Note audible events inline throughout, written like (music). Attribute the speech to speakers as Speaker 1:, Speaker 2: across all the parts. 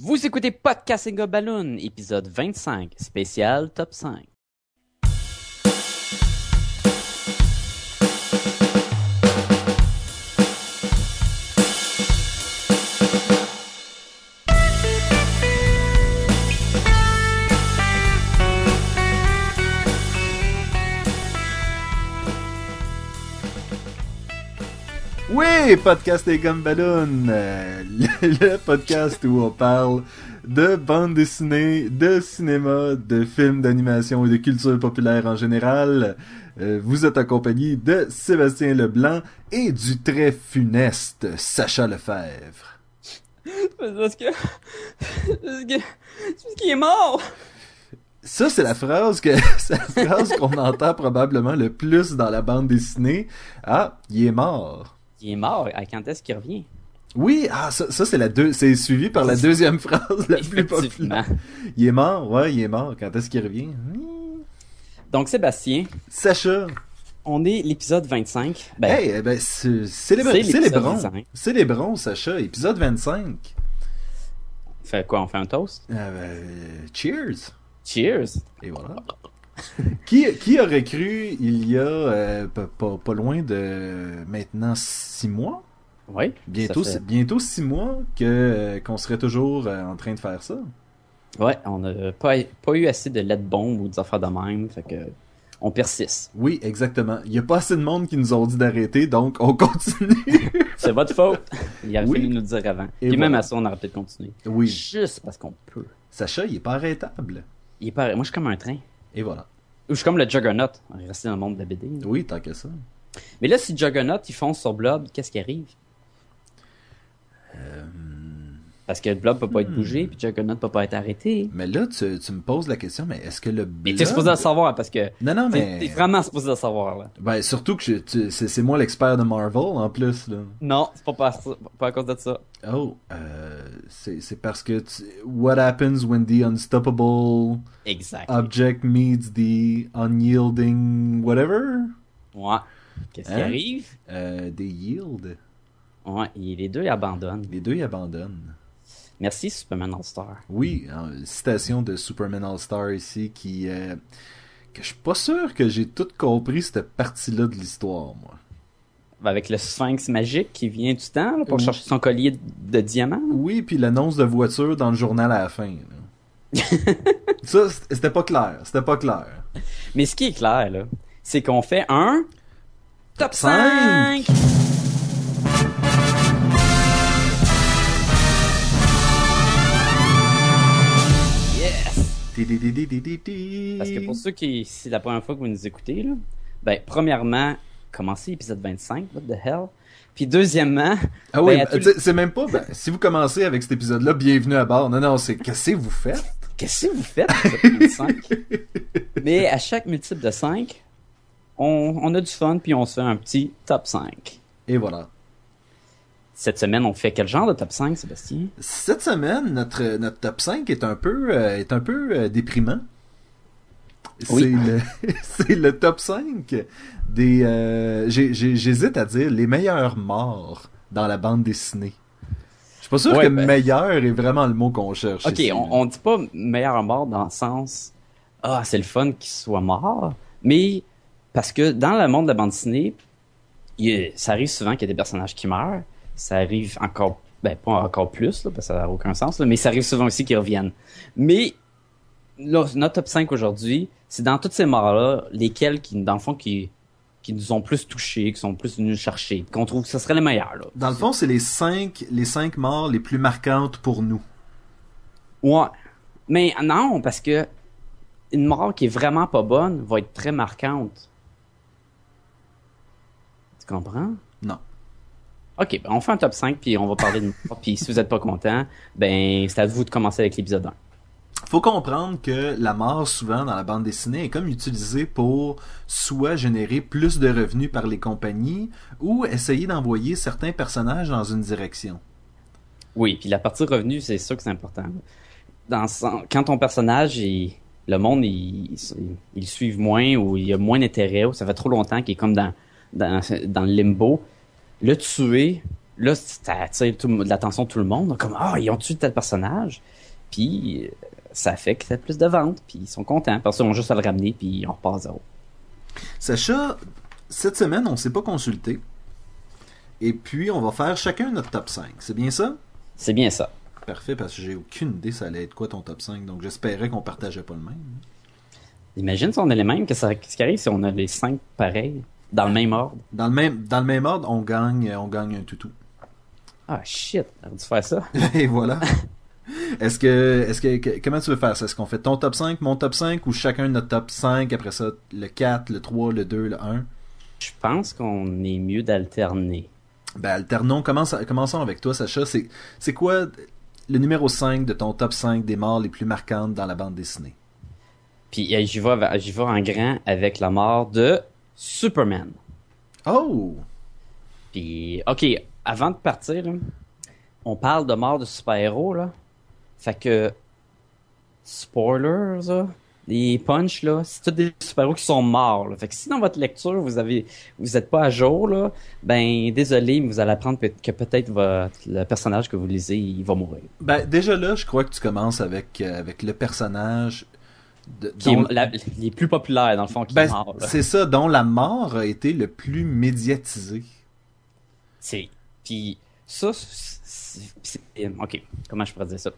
Speaker 1: Vous écoutez Podcasting Balloon, épisode 25, spécial top 5.
Speaker 2: Oui, podcast et Gumballoon, euh, le, (laughs) le podcast où on parle de bande dessinée, de cinéma, de films d'animation et de culture populaire en général. Euh, vous êtes accompagné de Sébastien Leblanc et du très funeste Sacha Lefebvre. (laughs)
Speaker 1: Parce que... Parce que... Parce qu'il est mort!
Speaker 2: Ça, c'est la phrase que, (laughs) c'est la phrase qu'on entend probablement le plus dans la bande dessinée. Ah, il est mort.
Speaker 1: Il est mort, à quand est-ce qu'il revient?
Speaker 2: Oui, ah, ça, ça c'est la deux, c'est suivi par la deuxième phrase la plus populaire. Il est mort, ouais, il est mort. Quand est-ce qu'il revient? Hmm.
Speaker 1: Donc, Sébastien,
Speaker 2: Sacha.
Speaker 1: on est l'épisode 25. Ben,
Speaker 2: hey, eh ben, célébrons.
Speaker 1: 25.
Speaker 2: Célébrons, Sacha. Épisode 25.
Speaker 1: fait quoi, on fait un toast?
Speaker 2: Euh, ben, cheers.
Speaker 1: Cheers!
Speaker 2: Et voilà. (laughs) qui, qui aurait cru il y a euh, pas, pas, pas loin de maintenant six mois?
Speaker 1: Oui.
Speaker 2: Bientôt,
Speaker 1: fait-
Speaker 2: bientôt six mois que euh, qu'on serait toujours euh, en train de faire ça.
Speaker 1: Ouais, on n'a pas, pas eu assez de lettres bombes ou des affaires de même, fait que on persiste.
Speaker 2: Oui, exactement. Il y a pas assez de monde qui nous ont dit d'arrêter, donc on (laughs) continue.
Speaker 1: C'est votre faute. Il
Speaker 2: Oui.
Speaker 1: fallu nous le dire avant.
Speaker 2: Et
Speaker 1: Et même
Speaker 2: voilà.
Speaker 1: à ça, on aurait peut-être continué.
Speaker 2: oui.
Speaker 1: Juste parce qu'on peut.
Speaker 2: Sacha, il est pas arrêtable.
Speaker 1: Il est pas... Moi, je suis comme un train.
Speaker 2: Et voilà.
Speaker 1: Ou je suis comme le Juggernaut. On est resté dans le monde de la BD.
Speaker 2: Oui, tant que ça.
Speaker 1: Mais là, si Juggernaut, il fonce sur Blob, qu'est-ce qui arrive?
Speaker 2: Euh,
Speaker 1: Parce que Blob peut pas être
Speaker 2: Hmm.
Speaker 1: bougé, puis Juggernaut peut pas être arrêté.
Speaker 2: Mais là, tu, tu me poses la question, mais est-ce que le
Speaker 1: Mais
Speaker 2: blob...
Speaker 1: t'es supposé le savoir, parce que
Speaker 2: Non, non, mais...
Speaker 1: t'es vraiment supposé le savoir, là.
Speaker 2: Ben, surtout que je- tu- c'est c'est moi l'expert de Marvel, en plus, là.
Speaker 1: Non, c'est pas, par- pas à cause de ça.
Speaker 2: Oh, euh, c'est c'est parce que... tu- What happens when the unstoppable
Speaker 1: Exact.
Speaker 2: object meets the unyielding whatever?
Speaker 1: Ouais. Qu'est-ce qui
Speaker 2: Hein?
Speaker 1: arrive?
Speaker 2: Euh, they yield.
Speaker 1: Ouais, et les deux, ils abandonnent.
Speaker 2: Les deux, ils abandonnent.
Speaker 1: Merci, Superman All-Star.
Speaker 2: Oui, hein, citation de Superman All-Star ici qui... euh, que je suis pas sûr que j'ai tout compris cette partie-là de l'histoire, moi.
Speaker 1: Avec le sphinx magique qui vient du temps là, pour
Speaker 2: Oui.
Speaker 1: chercher son collier de diamants.
Speaker 2: Oui, puis l'annonce de voiture dans le journal à la fin. (laughs) Ça, c'était pas clair. C'était pas clair.
Speaker 1: Mais ce qui est clair, là, c'est qu'on fait un top
Speaker 2: cinq.
Speaker 1: 5! Parce que pour ceux qui, c'est la première fois que vous nous écoutez, là, ben, premièrement, commencez l'épisode 25, what the hell? Puis deuxièmement,
Speaker 2: Ah oui,
Speaker 1: ben,
Speaker 2: ben, c'est même pas... ben, si vous commencez avec cet épisode-là, bienvenue à bord. Non, non, c'est... Qu'est-ce que vous faites?
Speaker 1: qu'est-ce que vous faites, l'épisode 25? (laughs) Mais à chaque multiple de 5, on, on a du fun, puis on se fait un petit top 5.
Speaker 2: Et voilà.
Speaker 1: Cette semaine, on fait quel genre de top 5, Sébastien?
Speaker 2: Cette semaine, notre, notre top 5 est un peu, euh, est un peu euh, déprimant.
Speaker 1: Oui. (laughs)
Speaker 2: C'est le, top 5 des... euh, J'hésite à dire les meilleurs morts dans la bande dessinée. Je suis pas sûr
Speaker 1: Ouais,
Speaker 2: que
Speaker 1: ben-
Speaker 2: meilleur est vraiment le mot qu'on cherche.
Speaker 1: Ok,
Speaker 2: ici,
Speaker 1: on, on dit pas meilleur mort dans le sens ah c'est le fun qu'il soit mort, mais parce que dans le monde de la bande dessinée, il ça arrive souvent qu'il y a des personnages qui meurent, ça arrive encore ben pas encore plus là, parce que ça n'a aucun sens là, mais ça arrive souvent aussi qu'ils reviennent. Mais là, notre top 5 aujourd'hui, c'est dans toutes ces morts là, lesquelles qui dans le fond qui qui nous ont plus touchés, qui sont plus venus chercher, qu'on trouve que ce serait les meilleurs là.
Speaker 2: Dans le fond, c'est les cinq, les cinq morts les plus marquantes pour nous.
Speaker 1: Ouais. Mais non, parce que une mort qui est vraiment pas bonne va être très marquante. Tu comprends?
Speaker 2: Non.
Speaker 1: Ok, ben on fait un top 5 puis on va parler de mort. puis si vous êtes pas content, ben c'est à vous de commencer avec l'épisode 1.
Speaker 2: Faut comprendre que la mort, souvent, dans la bande dessinée, est comme utilisée pour soit générer plus de revenus par les compagnies ou essayer d'envoyer certains personnages dans une direction.
Speaker 1: Oui, puis la partie revenu, c'est sûr que c'est important. Dans quand ton personnage il- le monde il, il, suive moins ou il y a moins d'intérêt ou ça fait trop longtemps qu'il est comme dans, dans, dans le limbo, le tuer, là, ça attire l'attention de tout le monde. Comme, ah, ils ont tué tel personnage. Puis, euh, ça fait que c'est plus de ventes. Puis, ils sont contents. Parce qu'ils ont juste à le ramener, puis on repart à zéro.
Speaker 2: Sacha, cette semaine, on s'est pas consulté. Et puis, on va faire chacun notre top 5. C'est bien ça?
Speaker 1: C'est bien ça.
Speaker 2: Parfait, parce que j'ai aucune idée ça allait être quoi ton top 5. Donc, j'espérais qu'on partageait pas le même.
Speaker 1: Imagine si on a les mêmes, que ça- qu'est-ce qui arrive si on a les cinq pareils, dans le même ordre?
Speaker 2: Dans le même, dans le même ordre, on gagne, on gagne un toutou.
Speaker 1: Ah, shit, on dû faire ça. (laughs)
Speaker 2: Et voilà. Est-ce que, est-ce que, comment tu veux faire ça? Est-ce qu'on fait ton top 5, mon top 5 ou chacun notre top 5, après ça, le 4, le 3, le 2, le 1?
Speaker 1: Je pense qu'on est mieux d'alterner.
Speaker 2: Ben, alternons. Commence- commençons avec toi, Sacha. C'est, c'est quoi le numéro 5 de ton top 5 des morts les plus marquantes dans la bande dessinée?
Speaker 1: Puis euh, j'y vais, vais en grand avec la mort de Superman.
Speaker 2: Oh!
Speaker 1: Puis, ok, avant de partir, on parle de mort de super-héros, là. Fait que, spoilers, là, les punch, là, c'est tous des super-héros qui sont morts, là. Fait que si dans votre lecture, vous avez, vous êtes pas à jour, là, ben, désolé, mais vous allez apprendre que peut-être votre, le personnage que vous lisez, il va mourir.
Speaker 2: Ben, déjà là, je crois que tu commences avec, euh, avec le personnage
Speaker 1: Qui
Speaker 2: dont-
Speaker 1: est la- les plus populaires, dans le fond, qui
Speaker 2: Ben, c'est ça, dont la mort a été le plus médiatisée.
Speaker 1: C'est. Puis ça, c'est. c'est- Ok, comment je pourrais dire ça?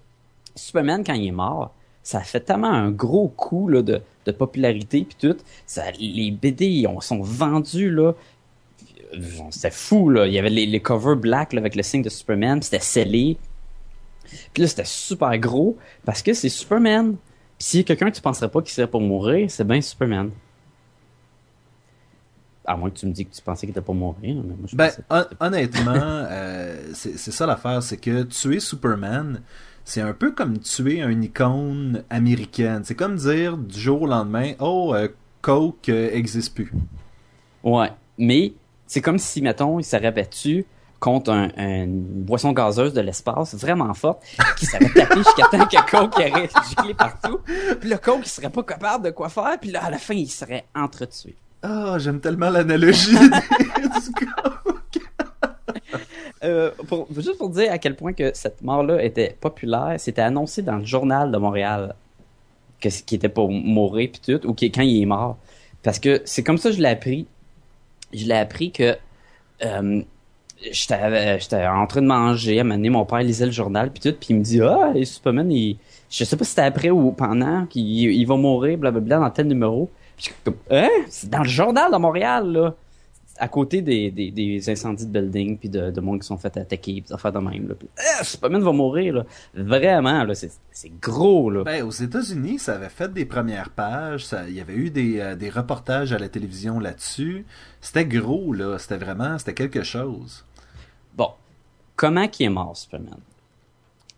Speaker 1: Superman, quand il est mort, ça a fait tellement un gros coup là, de, de popularité puis tout. Ça, les BD ont- sont vendus là. Euh, C'était fou là. Il y avait les, les covers black là, avec le signe de Superman, c'était scellé. Puis là, c'était super gros parce que c'est Superman. Puis a quelqu'un que tu penserais pas qu'il serait pour mourir, c'est bien Superman. À moins que tu me dis que tu pensais qu'il était pour mourir. Mais moi, je
Speaker 2: Ben, hon- honnêtement, euh, c'est ça l'affaire, c'est que tuer Superman, c'est un peu comme tuer une icône américaine. C'est comme dire du jour au lendemain, oh, euh, Coke euh, existe plus.
Speaker 1: Ouais, mais c'est comme si, mettons, il s'aurait battu contre un, une boisson gazeuse de l'espace vraiment forte qui s'aurait tapé jusqu'à temps que Coke aurait (laughs) giclé partout. Puis le Coke, il serait pas capable de quoi faire. Puis là, à la fin, il serait entretué.
Speaker 2: Ah, j'aime tellement l'analogie (laughs) du Coke. (laughs)
Speaker 1: Euh, pour, juste pour dire à quel point que cette mort-là était populaire, c'était annoncé dans le journal de Montréal que qu'il était pour mourir puis tout, ou quand il est mort. Parce que c'est comme ça que je l'ai appris. Je l'ai appris que euh, j'étais euh, j'étais en train de manger, à mon père lisait le journal puis tout, puis il me dit ah et Superman, il, je sais pas si c'était après ou pendant qu'il il va mourir, blablabla, dans tel numéro. Puis comme hein, c'est dans le journal de Montréal là à côté des, des, des incendies de building puis de, de monde qui sont fait attaquer puis affaires de même là. Puis, ah, Superman va mourir là. Vraiment là, c'est c'est gros là.
Speaker 2: Ben, aux États-Unis, ça avait fait des premières pages, ça- il y avait eu des, euh, des reportages à la télévision là-dessus. C'était gros, là. C'était vraiment, c'était quelque chose.
Speaker 1: Comment qui est mort Superman?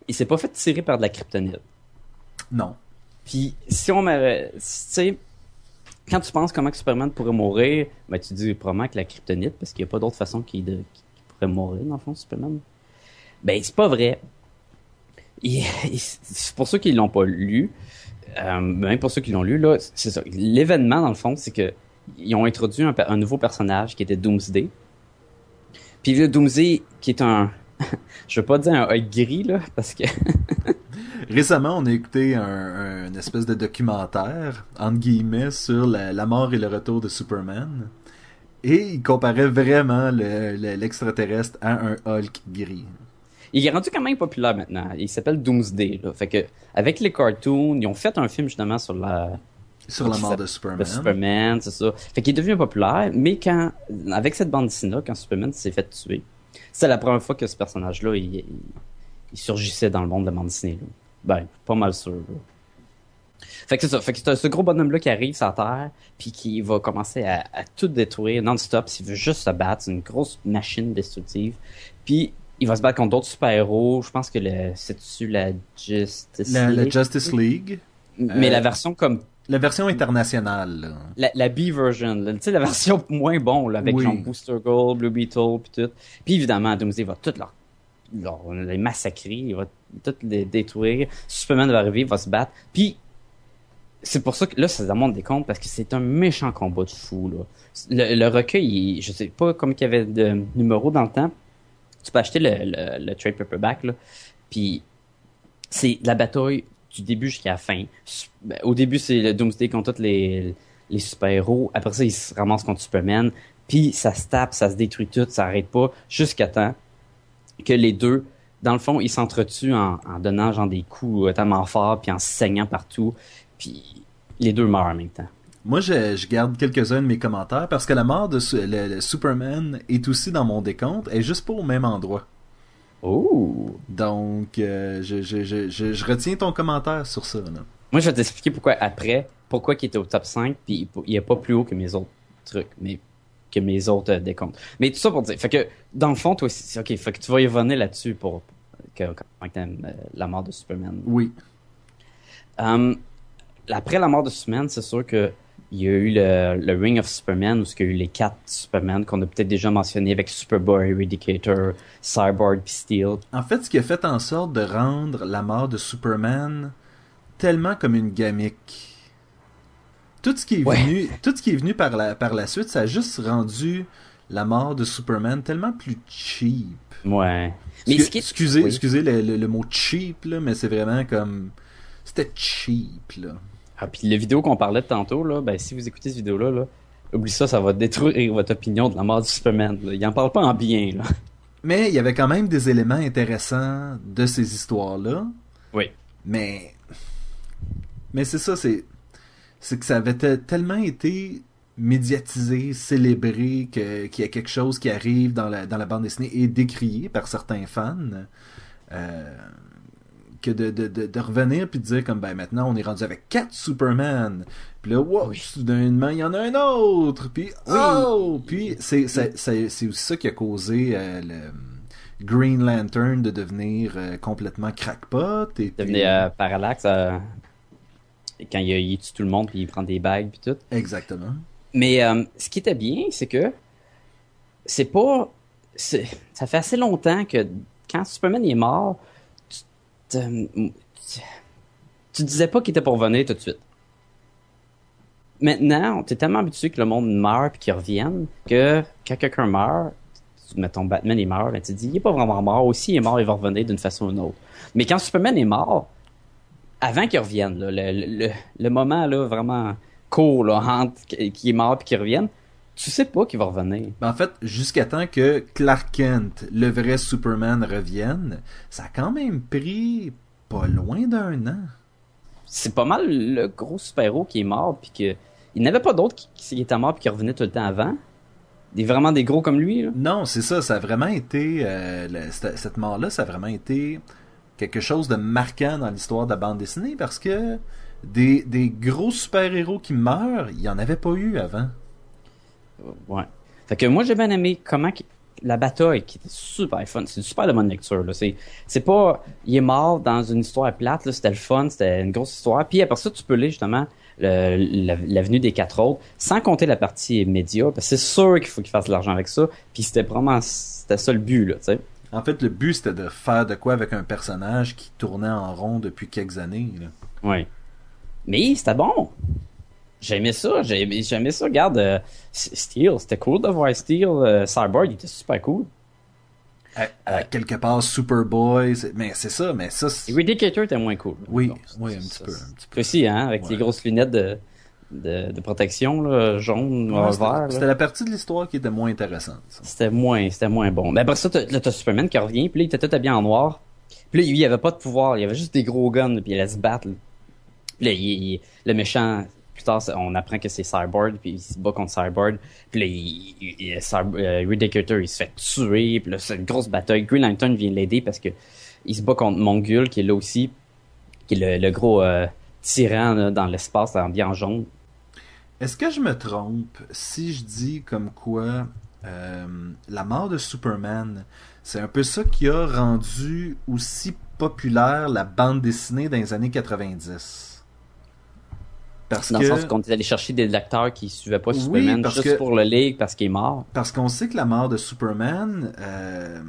Speaker 1: Il s'est pas fait tirer par de la kryptonite.
Speaker 2: Non.
Speaker 1: Puis si on m'aurait, tu sais, quand tu penses comment que Superman pourrait mourir, ben tu dis probablement que la kryptonite parce qu'il y a pas d'autre façon qu'il qu'il pourrait mourir dans le fond Superman. Ben c'est pas vrai. C'est pour ceux qui l'ont pas lu, euh, même pour ceux qui l'ont lu là, c'est ça. L'événement dans le fond, c'est que ils ont introduit un, un nouveau personnage qui était Doomsday. Puis le Doomsday qui est un (laughs) je veux pas dire un œil gris là parce que (laughs)
Speaker 2: Récemment, on a écouté un, espèce de documentaire, entre guillemets, sur la, la mort et le retour de Superman. Et il comparait vraiment le- le- l'extraterrestre à un Hulk gris.
Speaker 1: Il est rendu quand même populaire maintenant. Il s'appelle Doomsday. Là. Fait que avec les cartoons, ils ont fait un film justement sur la
Speaker 2: Sur la mort de
Speaker 1: de
Speaker 2: Superman.
Speaker 1: Superman, c'est ça. Fait qu'il est devenu populaire, mais quand avec cette bande dessinée quand Superman s'est fait tuer, c'est la première fois que ce personnage-là il, il- il surgissait dans le monde de la bande dessinée. là. Ben, pas mal sûr. là. Fait que c'est ça. Fait que c'est ce gros bonhomme-là qui arrive sur la Terre, puis qui va commencer à, à tout détruire non-stop. S'il veut juste se battre, c'est une grosse machine destructive. Puis il va se battre contre d'autres super-héros. Je pense que c'est-tu la Justice
Speaker 2: La, la
Speaker 1: League?
Speaker 2: Justice League.
Speaker 1: Mais
Speaker 2: euh,
Speaker 1: la version comme
Speaker 2: La version internationale. là.
Speaker 1: la, la B-version, là. tu sais, la (laughs) version moins bon, là, avec
Speaker 2: Oui.
Speaker 1: genre Booster Gold, Blue Beetle, puis tout. Puis évidemment, Doomsday va tout leur, leur- les massacrer, il va tout les détruire. Superman va arriver, il va se battre. Puis c'est pour ça que là, ça demande des comptes parce que c'est un méchant combat de fou, là. Le, le recueil, il- je sais pas comme qu'il y avait de numéros dans le temps, tu peux acheter le, le, le trade paperback, là, puis c'est la bataille du début jusqu'à la fin. Ben, Au début, c'est le Doomsday contre tous les, les super-héros. Après ça, ils se ramassent contre Superman. Puis ça se tape, ça se détruit tout, ça arrête pas, jusqu'à temps que les deux, dans le fond, ils s'entretuent en, donnant genre des coups euh, tellement forts, puis en saignant partout. Puis les deux meurent en même temps.
Speaker 2: Moi, je, garde quelques-uns de mes commentaires parce que la mort de le, Superman est aussi dans mon décompte, est juste pas au même endroit.
Speaker 1: Oh!
Speaker 2: Donc, euh, je, je, je, je, retiens ton commentaire sur ça. Là.
Speaker 1: Moi, je vais t'expliquer pourquoi après, pourquoi il était au top 5, puis il- il est pas plus haut que mes autres trucs, mais que mes autres euh, décomptes. Mais tout ça pour dire, fait que, dans le fond, toi aussi, c'est- ok, fait que tu vas y revenir là-dessus pour, que, t'aimes, euh, la mort de Superman.
Speaker 2: Oui.
Speaker 1: Um, après la mort de Superman, c'est sûr que il y a eu le, le Ring of Superman, où il y a eu les quatre Superman qu'on a peut-être déjà mentionné avec Superboy, Eradicator, Cyborg puis Steel.
Speaker 2: En fait, ce qui a fait en sorte de rendre la mort de Superman tellement comme une gimmick. Tout ce qui est
Speaker 1: Ouais.
Speaker 2: venu, tout ce qui est venu par la, par la suite, ça a juste rendu la mort de Superman tellement plus cheap.
Speaker 1: Ouais. Mais ce qui
Speaker 2: excusez,
Speaker 1: oui.
Speaker 2: excusez le, le- le mot cheap, là, mais c'est vraiment comme. C'était cheap, là.
Speaker 1: Ah, puis la vidéo qu'on parlait de tantôt, là, ben, si vous écoutez cette vidéo-là, là, oublie ça, ça va détruire votre opinion de la mort du Superman. Là. Il en parle pas en bien, là.
Speaker 2: Mais il y avait quand même des éléments intéressants de ces histoires-là.
Speaker 1: Oui.
Speaker 2: Mais. Mais c'est ça, c'est. C'est que ça avait te- tellement été médiatisé, célébré, qu'il y a quelque chose qui arrive dans la, dans la bande dessinée et décrié par certains fans. euh, que de, de, de, de revenir puis de dire comme ben maintenant on est rendu avec quatre Superman puis là wow
Speaker 1: Oui.
Speaker 2: soudainement il y en a un autre puis oh puis c'est c'est aussi ça qui a causé euh, le Green Lantern de devenir euh, complètement crackpot et puis-
Speaker 1: Devenir euh, Parallax, euh, quand il, il tue tout le monde, puis il prend des bagues, puis tout.
Speaker 2: exactement
Speaker 1: Mais euh, ce qui était bien, c'est que c'est pas. Ça fait assez longtemps que quand Superman est mort, tu, te- tu, disais pas qu'il était pour revenir tout de suite. Maintenant, t'es tellement habitué que le monde meurt puis qu'il revienne que quand quelqu'un meurt, mettons Batman est mort, ben tu te dis il est pas vraiment mort. Aussi, il est mort, il va revenir d'une façon ou d'une autre. Mais quand Superman est mort, avant qu'il revienne, le, moment là vraiment court entre qui est mort puis qu'il revienne, tu sais pas qu'il va revenir.
Speaker 2: Ben, en fait jusqu'à temps que Clark Kent le vrai Superman revienne ça a quand même pris pas loin d'un an
Speaker 1: C'est pas mal le gros super-héros qui est mort puis que il n'y avait pas d'autres qui, qui étaient morts puis qui revenaient tout le temps avant. Des vraiment des gros comme lui là.
Speaker 2: Non, c'est ça, ça a vraiment été euh, le- cette, cette mort-là, ça a vraiment été quelque chose de marquant dans l'histoire de la bande dessinée parce que des, des gros super-héros qui meurent, il n'y en avait pas eu avant.
Speaker 1: Ouais. Fait que moi j'ai bien aimé comment la bataille qui était super fun, c'est une super de bonne lecture là, c'est c'est pas il est mort dans une histoire plate là, c'était le fun, c'était une grosse histoire. Puis après ça tu peux lire justement l'avenue des quatre autres sans compter la partie média parce que c'est sûr qu'il faut qu'il fasse de l'argent avec ça, puis c'était vraiment c'était ça le but là, tu sais.
Speaker 2: En fait, le but, c'était de faire de quoi avec un personnage qui tournait en rond depuis quelques années. là.
Speaker 1: Ouais. Mais c'était bon. J'aimais ça, j'aimais j'aimais ça. Regarde, euh, Steel, c'était cool de voir Steel. euh, Cyborg, il était super cool.
Speaker 2: À- à quelque part, Superboy, c'est- mais c'est ça, mais ça... c'est-
Speaker 1: Eradicator était moins cool.
Speaker 2: Oui, oui, un petit
Speaker 1: ça-
Speaker 2: peu. un petit peu.
Speaker 1: Toi aussi, hein, avec
Speaker 2: Ouais.
Speaker 1: les grosses lunettes de, de, de protection, là, jaune,
Speaker 2: Ouais, c'était-
Speaker 1: vert. là.
Speaker 2: C'était la partie de l'histoire qui était moins intéressante. ça.
Speaker 1: C'était moins, c'était moins bon. Mais après ça, t'as, là, t'as Superman qui revient, puis là, il était tout habillé en noir. Puis là, lui, il avait pas de pouvoir, il y avait juste des gros guns, puis il allait se battre. là. Puis là, il, il- le méchant, on apprend que c'est Cyborg, puis il se bat contre Cyborg. Puis là, il, il, euh, il se fait tuer, puis là, c'est une grosse bataille. Green Lantern vient l'aider parce que il se bat contre Mongul, qui est là aussi, qui est le, gros euh, tyran dans l'espace, en bien jaune.
Speaker 2: Est-ce que je me trompe si je dis comme quoi euh, la mort de Superman, c'est un peu ça qui a rendu aussi populaire la bande dessinée dans les années 90? Parce
Speaker 1: Dans
Speaker 2: que
Speaker 1: le sens qu'on est allé chercher des lecteurs qui suivaient pas
Speaker 2: Oui,
Speaker 1: Superman
Speaker 2: parce
Speaker 1: juste
Speaker 2: que-
Speaker 1: pour le league parce qu'il est mort.
Speaker 2: parce qu'on sait que la mort de Superman, euh,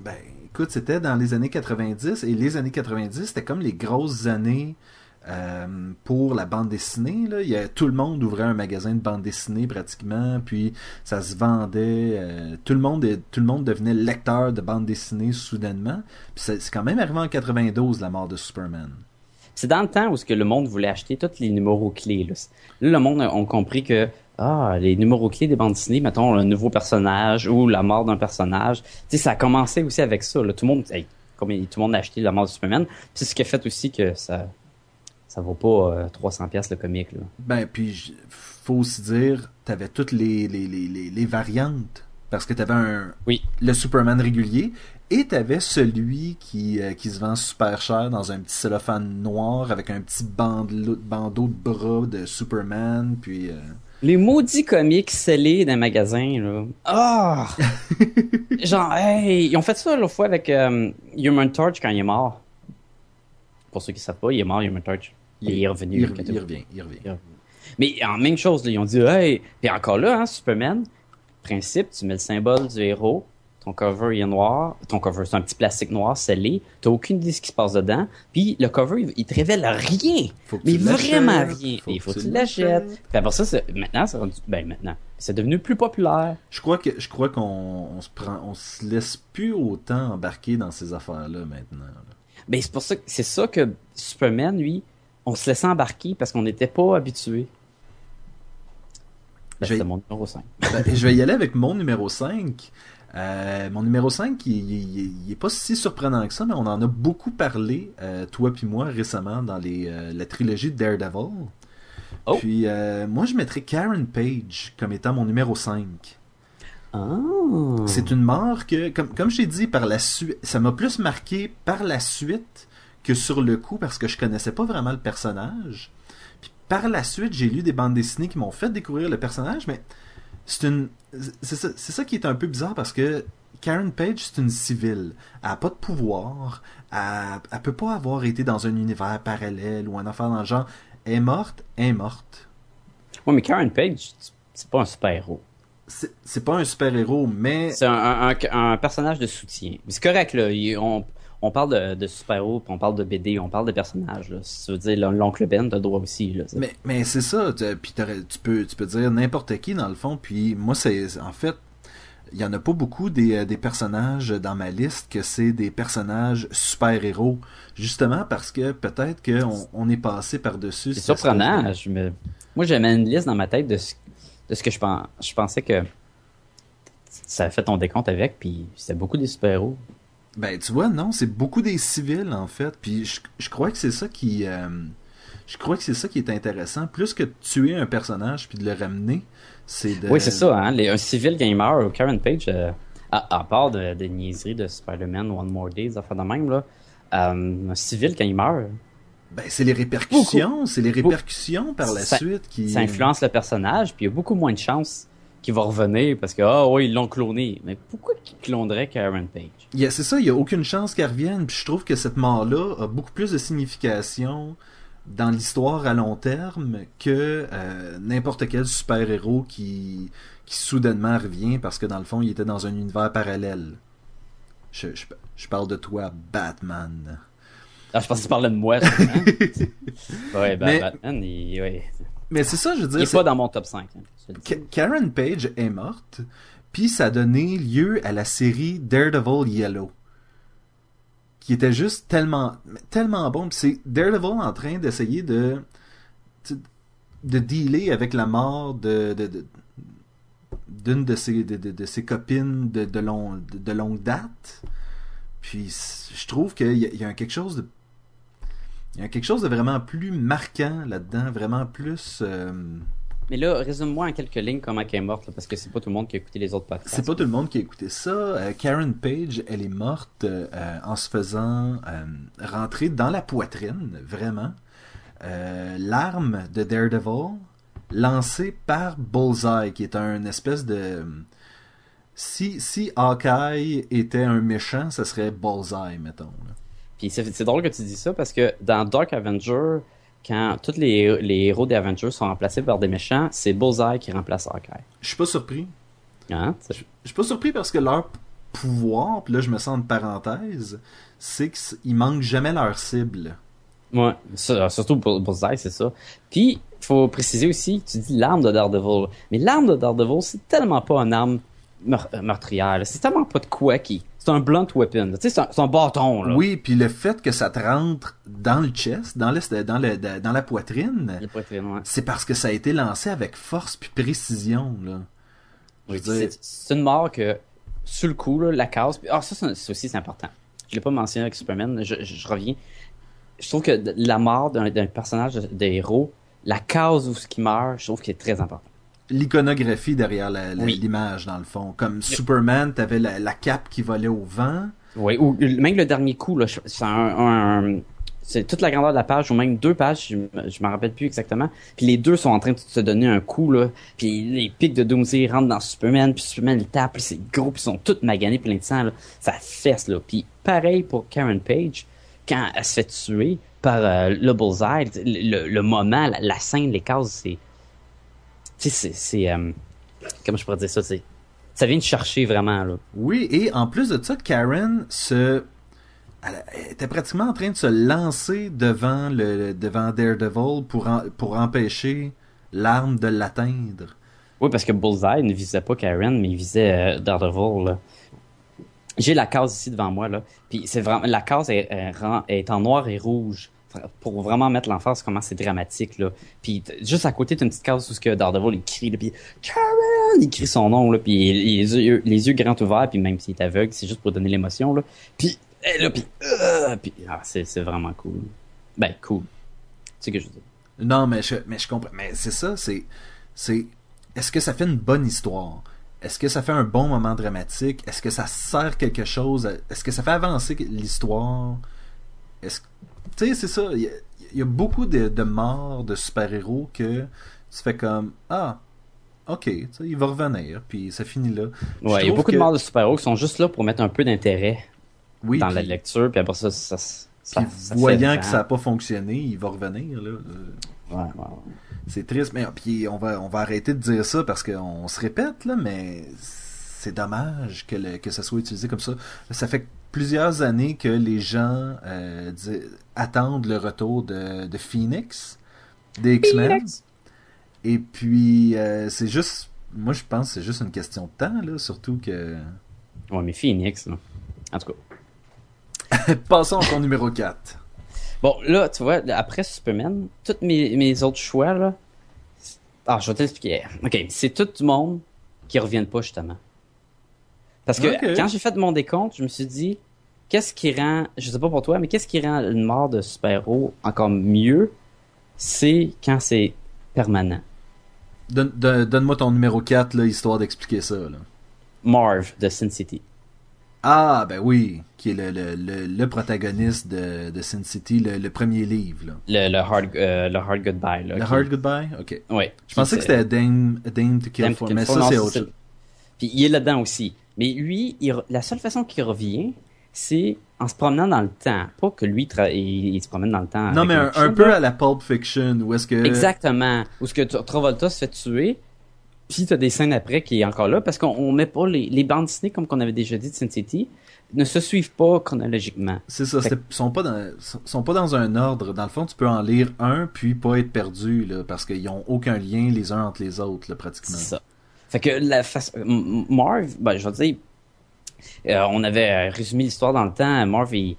Speaker 2: ben, écoute, c'était dans les années 90 et les années 90, c'était comme les grosses années euh, pour la bande dessinée. Là. Il y a, tout le monde ouvrait un magasin de bande dessinée pratiquement, puis ça se vendait. euh, tout, le monde, tout le monde devenait lecteur de bande dessinée soudainement. Puis c'est c'est quand même arrivé en 92, la mort de Superman.
Speaker 1: C'est dans le temps où ce que le monde voulait acheter tous les numéros clés. Là, Là, le monde a ont compris que ah, les numéros clés des bandes dessinées, mettons un nouveau personnage ou la mort d'un personnage. Tu sais, ça a commencé aussi avec ça. Là. Tout le monde, hey, comme tout le monde a acheté la mort de Superman. C'est ce qui a fait aussi que ça ça vaut pas euh, 300 pièces le comic. Là.
Speaker 2: Ben, puis faut aussi dire, t'avais toutes les, les, les, les, les variantes. Parce que t'avais un,
Speaker 1: Oui.
Speaker 2: le Superman régulier et t'avais celui qui, euh, qui se vend super cher dans un petit cellophane noir avec un petit bandeau, bandeau de bras de Superman. Puis. euh,
Speaker 1: Les maudits comics scellés d'un magasin, là. Ah! (laughs) Genre, hey, ils ont fait ça l'autre fois avec euh, Human Torch quand il est mort. Pour ceux qui savent pas, il est mort, Human Torch. Il est revenu.
Speaker 2: Il, revient, il revient.
Speaker 1: Mais en même chose, là, ils ont dit, hey, puis encore là, hein, Superman, principe, tu mets le symbole du héros, ton cover il est noir, ton cover c'est un petit plastique noir scellé, t'as aucune idée de ce qui se passe dedans, puis le cover il, il te révèle rien,
Speaker 2: Faut que
Speaker 1: mais
Speaker 2: tu
Speaker 1: vraiment rien.
Speaker 2: faut
Speaker 1: il faut que
Speaker 2: tu
Speaker 1: tu l'achètes. après ça, maintenant c'est rendu, ben maintenant, c'est devenu plus populaire.
Speaker 2: Je crois que je crois qu'on on se prend, on se laisse plus autant embarquer dans ces affaires-là maintenant. là.
Speaker 1: Ben c'est pour ça que c'est ça que Superman lui, on se laissait embarquer parce qu'on n'était pas habitué. Ben,
Speaker 2: Je vais-
Speaker 1: c'était mon numéro 5.
Speaker 2: Ben, je vais y aller avec mon numéro 5. Euh, mon numéro 5, il, il- il est pas si surprenant que ça, mais on en a beaucoup parlé, euh, toi puis moi, récemment, dans les, euh, la trilogie de Daredevil.
Speaker 1: Oh.
Speaker 2: Puis, euh, moi, je mettrais Karen Page comme étant mon numéro 5.
Speaker 1: Ah.
Speaker 2: C'est une mort que, comme, comme je t'ai dit, par la suite, ça m'a plus marqué par la suite que sur le coup parce que je connaissais pas vraiment le personnage. Puis par la suite, j'ai lu des bandes dessinées qui m'ont fait découvrir le personnage, mais c'est une, c'est ça, qui est un peu bizarre parce que Karen Page, c'est une civile. Elle a pas de pouvoir. Elle, elle peut pas avoir été dans un univers parallèle ou un affaire dans le genre. Elle est morte, elle est morte.
Speaker 1: Ouais, mais Karen Page, c'est pas un super-héros.
Speaker 2: C'est c'est pas un super-héros, mais
Speaker 1: C'est un, un- un- un personnage de soutien. C'est correct, là. il- on, on parle de, de super-héros, on parle de BD, on parle de personnages. Là. Si tu veux dire l'on- l'oncle Ben, t'as droit aussi. Là,
Speaker 2: Mais, mais c'est ça, tu- puis tu peux, tu peux dire n'importe qui dans le fond, puis moi c'est en fait, il y en a pas beaucoup des, euh, des personnages dans ma liste que c'est des personnages super-héros, justement parce que peut-être qu'on on est passé par-dessus.
Speaker 1: c'est surprenant.
Speaker 2: espèce
Speaker 1: Je me... Moi, j'avais une liste dans ma tête de ce, de ce que je, je pensais que ça a fait ton décompte avec, puis c'était beaucoup des super-héros.
Speaker 2: Ben tu vois, non, c'est beaucoup des civils en fait, puis je, je crois que c'est ça qui, euh, je crois que c'est ça qui est intéressant, plus que de tuer un personnage puis de le ramener, c'est de.
Speaker 1: Oui, c'est ça. Hein? Les- un civil il meurt, Karen Page, euh, à, à part de, de niaiseries de Spider-Man, One More Day, des affaires de même, là, euh, un civil quand il meurt,
Speaker 2: Ben c'est les répercussions, c'est les répercussions par la
Speaker 1: Ça-
Speaker 2: suite qui.
Speaker 1: ça influence le personnage, puis il y a beaucoup moins de chances qu'il va revenir parce que, ah oui, ils l'ont cloné. Mais pourquoi qu'ils cloneraient Karen Page?
Speaker 2: Y a- C'est ça, il n'y a aucune chance qu'elle revienne. Puis je trouve que cette mort-là a beaucoup plus de signification dans l'histoire à long terme que euh, n'importe quel super-héros qui, qui soudainement revient parce que dans le fond, il était dans un univers parallèle. Je, je, je parle de toi, Batman.
Speaker 1: Ah, je pense que tu parlais de moi, (laughs) ouais, ben,
Speaker 2: Mais-
Speaker 1: Batman, il, ouais.
Speaker 2: Mais c'est ça, je veux
Speaker 1: il
Speaker 2: dire.
Speaker 1: est
Speaker 2: c'est-
Speaker 1: pas dans mon top 5. hein,
Speaker 2: Karen Page est morte, puis ça a donné lieu à la série Daredevil Yellow. Qui était juste tellement, tellement bon. Puis c'est Daredevil en train d'essayer de, de dealer avec la mort de, de, de- d'une de ses, de, ses copines de, de, long, de, longue date. Puis je trouve qu'il y, il y a quelque chose de il y a quelque chose de vraiment plus marquant là-dedans, vraiment plus euh,
Speaker 1: Mais là, résume-moi en quelques lignes comment elle est morte, là, parce que c'est pas tout le monde qui a écouté les autres podcasts.
Speaker 2: C'est pas tout le monde qui a écouté ça. Euh, Karen Page, elle est morte euh, en se faisant rentrer dans la poitrine, vraiment. L'arme de Daredevil lancée par Bullseye, qui est un espèce de... Si, si Hawkeye était un méchant, ce serait Bullseye, mettons. là.
Speaker 1: Puis c'est drôle que tu dis ça parce que dans Dark Avenger, quand tous les, les héros des Avengers sont remplacés par des méchants, c'est Bullseye qui remplace Hawkeye.
Speaker 2: Je suis pas surpris.
Speaker 1: Hein?
Speaker 2: Je suis pas surpris parce que leur pouvoir, puis là je me sens en parenthèse, c'est qu'ils manquent jamais leur cible.
Speaker 1: Ouais, ça, surtout pour Bullseye, c'est ça. Puis, faut préciser aussi, tu dis l'arme de Daredevil. Mais l'arme de Daredevil, c'est tellement pas une arme meur- meurtrière. C'est tellement pas de quoi qui... C'est un blunt weapon. Tu sais, c'est un, c'est un bâton, là.
Speaker 2: Oui, puis le fait que ça te rentre dans le chest, dans, le, dans, le, dans la poitrine,
Speaker 1: Le poitrine, ouais.
Speaker 2: c'est parce que ça a été lancé avec force puis précision, là.
Speaker 1: Oui, c'est c'est une mort que, sur le coup, là, la case... puis- Ah, ça, c'est ça aussi, c'est important. Je l'ai pas mentionné avec Superman, je, je- je reviens. Je trouve que la mort d'un d'un personnage de, de héros, la case où ce qui meurt, je trouve qu'il est très important.
Speaker 2: L'iconographie derrière
Speaker 1: Oui.
Speaker 2: l'image, dans le fond. Comme Superman, t'avais la, la cape qui volait au vent.
Speaker 1: Oui, ou même le dernier coup, là, c'est un, un- c'est toute la grandeur de la page, ou même deux pages, je, me- je m'en rappelle plus exactement. Puis les deux sont en train de se donner un coup, là. Puis les pics de Doomsday rentrent dans Superman, puis Superman le tape, puis c'est gros, puis ils sont tous maganés, plein de sang, là. Ça fesse, là. Puis pareil pour Karen Page, quand elle se fait tuer par euh, le Bullseye, le, le- le moment, la, la scène, les cases, c'est... Tu sais, c'est... c'est euh, comment je pourrais dire ça, c'est... Ça vient de chercher vraiment, là.
Speaker 2: Oui, et en plus de ça, Karen se... Elle était pratiquement en train de se lancer devant le devant Daredevil pour, en- pour empêcher l'arme de l'atteindre.
Speaker 1: Oui, parce que Bullseye ne visait pas Karen, mais il visait euh, Daredevil. là. J'ai la case ici devant moi, là. Puis c'est vraiment la case est, est ren- est en noir et rouge pour vraiment mettre l'emphase comment c'est dramatique là. Puis juste à côté t'as une petite case où ce que Daredevil il crie puis Karen, il crie son nom là, puis les yeux les yeux grands ouverts, puis même s'il est aveugle, c'est juste pour donner l'émotion là. Puis là, puis euh, puis ah, c'est c'est vraiment cool. Ben cool. Sais ce que je veux dire?
Speaker 2: Non, mais je, mais je comprends. Mais c'est ça, c'est, c'est, est-ce que ça fait une bonne histoire? Est-ce que ça fait un bon moment dramatique? Est-ce que ça sert quelque chose? Est-ce que ça fait avancer l'histoire? Est-ce, tu sais, c'est ça. Il y, a- il y a beaucoup de, de morts de super-héros que tu fais comme, ah, ok, il va revenir, puis ça finit là.
Speaker 1: Ouais, il y a beaucoup de morts de super-héros qui sont juste là pour mettre un peu d'intérêt
Speaker 2: Oui,
Speaker 1: dans la lecture, puis après ça, ça, ça,
Speaker 2: puis
Speaker 1: ça
Speaker 2: voyant que ça n'a pas fonctionné, il va revenir, là. Euh,
Speaker 1: Ouais, ouais, ouais.
Speaker 2: C'est triste, mais puis on va on va arrêter de dire ça parce qu'on se répète là, mais c'est dommage que le, que ça soit utilisé comme ça. Ça fait plusieurs années que les gens euh, attendent le retour de, de Phoenix, des X-Men, et puis euh, c'est juste, moi je pense que c'est juste une question de temps là, surtout que.
Speaker 1: Ouais, mais Phoenix, là. En tout cas. (laughs)
Speaker 2: Passons au ton numéro 4.
Speaker 1: Bon, là, tu vois, après Superman, tous mes, mes autres choix, là. Ah, je vais t'expliquer. Ok, c'est tout du monde qui reviennent pas, justement. Parce que quand j'ai fait mon décompte, je me suis dit, qu'est-ce qui rend, je sais pas pour toi, mais qu'est-ce qui rend une mort de super-héros encore mieux? C'est quand c'est permanent.
Speaker 2: Donne- donne- Donne-moi ton numéro 4 là, histoire d'expliquer ça. Là.
Speaker 1: Marv de Sin City.
Speaker 2: Ah, ben oui, qui est le, le, le, le protagoniste de, de Sin City, le, premier livre. Là.
Speaker 1: Le, hard, euh, le hard goodbye, là.
Speaker 2: Le
Speaker 1: qui-
Speaker 2: Hard Goodbye? Ok.
Speaker 1: Ouais.
Speaker 2: Je pensais que c'était Dame, Dame to Kill
Speaker 1: Dame
Speaker 2: For,
Speaker 1: to Kill
Speaker 2: mais
Speaker 1: For,
Speaker 2: ça
Speaker 1: non,
Speaker 2: c'est autre chose.
Speaker 1: Puis il est là-dedans aussi. Mais lui, il la seule façon qu'il revient, c'est en se promenant dans le temps. Pas que lui, il, il se promène dans le temps.
Speaker 2: Non, mais un, peu à la Pulp Fiction, où est-ce que...
Speaker 1: Exactement. Où ce que Tra- Travolta se fait tuer, puis t'as des scènes après qui est encore là, parce qu'on on met pas les, les bandes dessinées, comme qu'on avait déjà dit de Sin City, ne se suivent pas chronologiquement.
Speaker 2: C'est ça,
Speaker 1: Fait
Speaker 2: sont pas dans sont- sont pas dans un ordre. Dans le fond, tu peux en lire un puis pas être perdu là, parce qu'ils ont aucun lien les uns entre les autres là, pratiquement.
Speaker 1: C'est ça. Fait que la face... M- Marv, ben, je veux dire, euh, on avait résumé l'histoire dans le temps. Marv, il,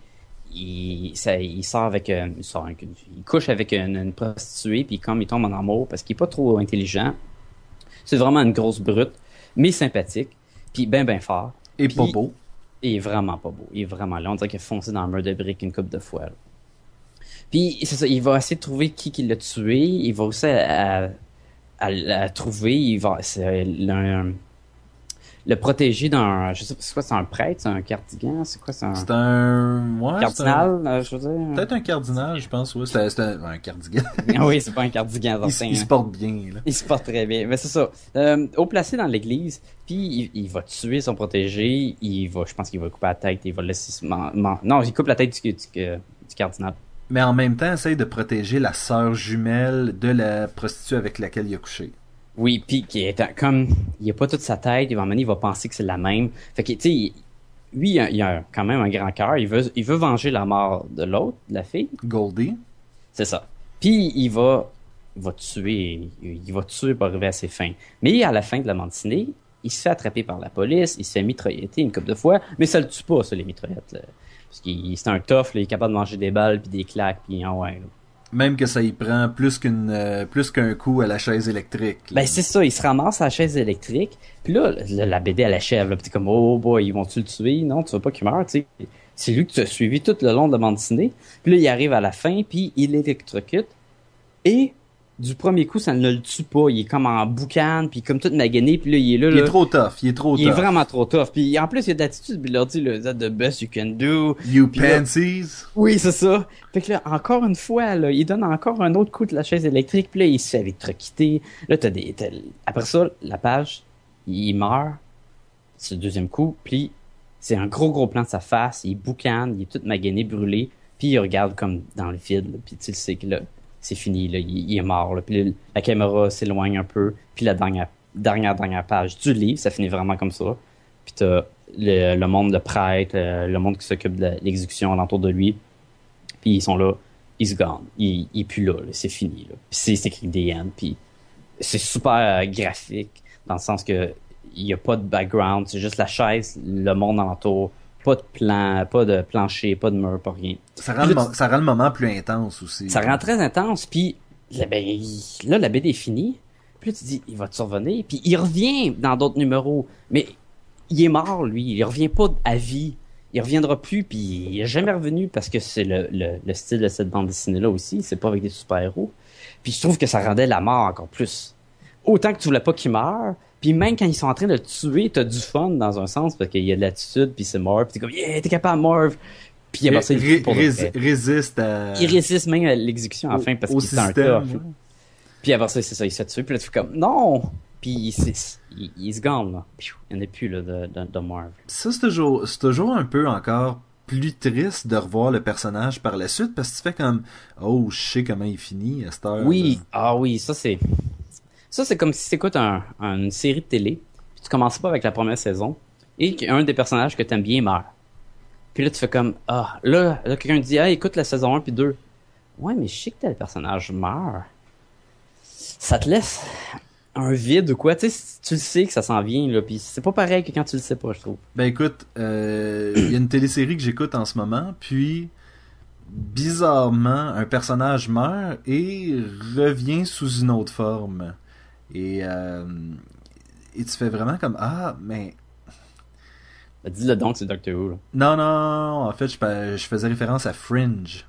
Speaker 1: il, ça- il sort avec, euh, il, sort avec une- il couche avec une, une prostituée, puis comme il tombe en amour, parce qu'il est pas trop intelligent, c'est vraiment une grosse brute, mais sympathique, puis ben ben fort.
Speaker 2: Et
Speaker 1: Puis-
Speaker 2: pas beau.
Speaker 1: Il est vraiment pas beau. Il est vraiment là. On dirait qu'il a foncé dans le mur de briques une coupe de fois. là. Puis, c'est ça. Il va essayer de trouver qui, qui l'a tué. Il va aussi à, à, à- à trouver. Il va c'est le, le protéger d'un. Je sais pas, c'est quoi, c'est un prêtre, c'est un cardigan, c'est quoi, c'est un
Speaker 2: C'est un ouais, c'est un-
Speaker 1: cardinal, euh, je veux dire.
Speaker 2: Peut-être un cardinal, je pense. Ouais, c'est c'est un, un cardigan. (laughs)
Speaker 1: oui, c'est pas un cardigan.
Speaker 2: il, il se
Speaker 1: hein.
Speaker 2: porte bien là.
Speaker 1: Il se porte très bien. Mais c'est ça. Euh, au placé dans l'église, puis il, il va tuer son protégé. Il va, je pense qu'il va couper la tête. Il va laisser se man- man- Non, il coupe la tête du, du, du cardinal.
Speaker 2: Mais en même temps, essaye de protéger la sœur jumelle de la prostituée avec laquelle il a couché.
Speaker 1: Oui, puis qui est un- comme il a pas toute sa tête, il va il va penser que c'est la même. Fait que tu sais, lui il a, il a quand même un grand cœur, il veut il veut venger la mort de l'autre, de la fille.
Speaker 2: Goldie.
Speaker 1: C'est ça. Puis il va, va tuer, il va tuer pour arriver à ses fins. Mais à la fin de la dessinée, il se fait attraper par la police, il se fait mitrailleter une couple de fois, mais ça le tue pas, ça, les mitraillettes. Parce qu'il c'est un tough, là, il est capable de manger des balles, puis des claques, puis en ouais. là.
Speaker 2: Même que ça y prend plus qu'une euh, plus qu'un coup à la chaise électrique. là.
Speaker 1: Ben c'est ça, il se ramasse à la chaise électrique, puis là, la, la BD elle achève, là, puis t'es comme oh boy, ils vont-tu le tuer? Non, tu veux pas qu'il meure, tu sais. C'est lui que tu as suivi tout le long de la bande dessinée. Puis là, il arrive à la fin, puis il l'électrocute. Et du premier coup, ça ne le tue pas. Il est comme en boucan, puis comme tout magané, puis là, il est là.
Speaker 2: il est
Speaker 1: là.
Speaker 2: trop tough, il est trop
Speaker 1: Il est
Speaker 2: tough.
Speaker 1: vraiment trop tough. Puis en plus, il y a de l'attitude, puis il leur dit, le that the best you can do.
Speaker 2: You
Speaker 1: Puis là-
Speaker 2: pansies.
Speaker 1: Oui, c'est ça. Fait que là, encore une fois, là, il donne encore un autre coup de la chaise électrique, puis là, il se fait électrocuter. Là, t'as des... t'as- Après ça, la page, il meurt. C'est le deuxième coup, puis c'est un gros, gros plan de sa face. Il boucane, il est tout magané, brûlé, puis il regarde comme dans le vide, puis tu sais que là, c'est fini, là, il, est mort. Là, puis la caméra s'éloigne un peu, puis la dernière, dernière, dernière page du livre, ça finit vraiment comme ça. Puis t'as le, monde de prêtre, le monde qui s'occupe de l'exécution alentour de lui. Puis ils sont là, he's gone. Il, il est plus là, c'est fini. Là. Puis c'est écrit End. Puis c'est super graphique, dans le sens que il y a pas de background, c'est juste la chaise, le monde alentour, pas de plan, pas de plancher, pas de mur, pas rien.
Speaker 2: Ça rend, le
Speaker 1: Là,
Speaker 2: mo- ça rend le moment plus intense aussi.
Speaker 1: Ça rend très intense, puis là, ben, là, la BD est finie. Puis là, tu dis, il va te survenir. Puis il revient dans d'autres numéros. Mais il est mort, lui. Il revient pas à vie. Il reviendra plus, puis il est jamais revenu parce que c'est le, le, le style de cette bande dessinée-là aussi. C'est pas avec des super-héros. Puis je trouve que ça rendait la mort encore plus. Autant que tu voulais pas qu'il meure. Puis même quand ils sont en train de le tuer, t'as du fun dans un sens parce qu'il y a de l'attitude, puis c'est mort. Puis t'es comme, yeah, t'es capable, Marv. Puis il
Speaker 2: Ré-
Speaker 1: tue pour
Speaker 2: résiste à...
Speaker 1: Il résiste même à l'exécution à la
Speaker 2: Au-
Speaker 1: fin parce qu'il est un
Speaker 2: ouais.
Speaker 1: Puis après ça, c'est ça, il se tuer. Puis là, tu fais comme, non! Puis il, il, il se gagne, là. Il n'y en a plus, là, de, de, de Marv.
Speaker 2: Ça, c'est toujours, c'est toujours un peu encore plus triste de revoir le personnage par la suite parce que tu fais comme oh je sais comment il finit à cette heure
Speaker 1: Oui, ah oui, ça c'est. Ça, c'est comme si tu écoutes un, une série de télé, puis tu commences pas avec la première saison, et qu'un des personnages que t'aimes bien meurt. Puis là, tu fais comme, ah, là, là quelqu'un dit, ah, écoute la saison 1 puis 2. Ouais, mais je sais que tel personnage meurt. Ça te laisse un vide ou quoi, tu sais, tu le sais que ça s'en vient, là, puis c'est pas pareil que quand tu le sais pas, je trouve.
Speaker 2: Ben écoute, euh, il y a une télésérie que j'écoute en ce moment, puis bizarrement, un personnage meurt et revient sous une autre forme. Et, euh, et tu fais vraiment comme ah, mais
Speaker 1: Ben, Dis-le donc, c'est Doctor Who, là.
Speaker 2: non non, en fait je, faisais référence à Fringe,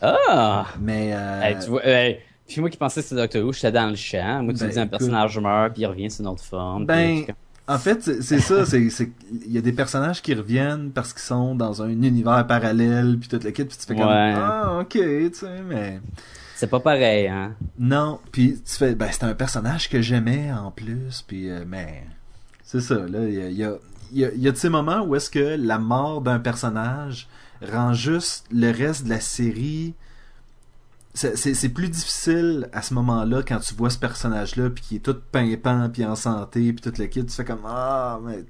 Speaker 1: Ah!
Speaker 2: mais euh,
Speaker 1: Hey, tu vois, hey, puis moi qui pensais que c'était Doctor Who, j'étais dans le champ. Moi, tu
Speaker 2: Ben,
Speaker 1: me dis un personnage meurt, puis il revient sous une autre forme.
Speaker 2: Ben,
Speaker 1: puis,
Speaker 2: En fait, c'est ça, c'est c'est il y a des personnages qui reviennent parce qu'ils sont dans un univers parallèle puis toute l'équipe puis tu fais comme
Speaker 1: Ouais.
Speaker 2: ah OK, tu sais mais
Speaker 1: c'est pas pareil, hein.
Speaker 2: non, puis tu fais ben c'est un personnage que j'aimais en plus puis euh, mais c'est ça là, il y a y a y a, il y a de ces moments où est-ce que la mort d'un personnage rend juste le reste de la série c'est- plus difficile à ce moment-là quand tu vois ce personnage-là puis qui est tout pimpant puis en santé puis toute l'équipe tu fais comme ah mais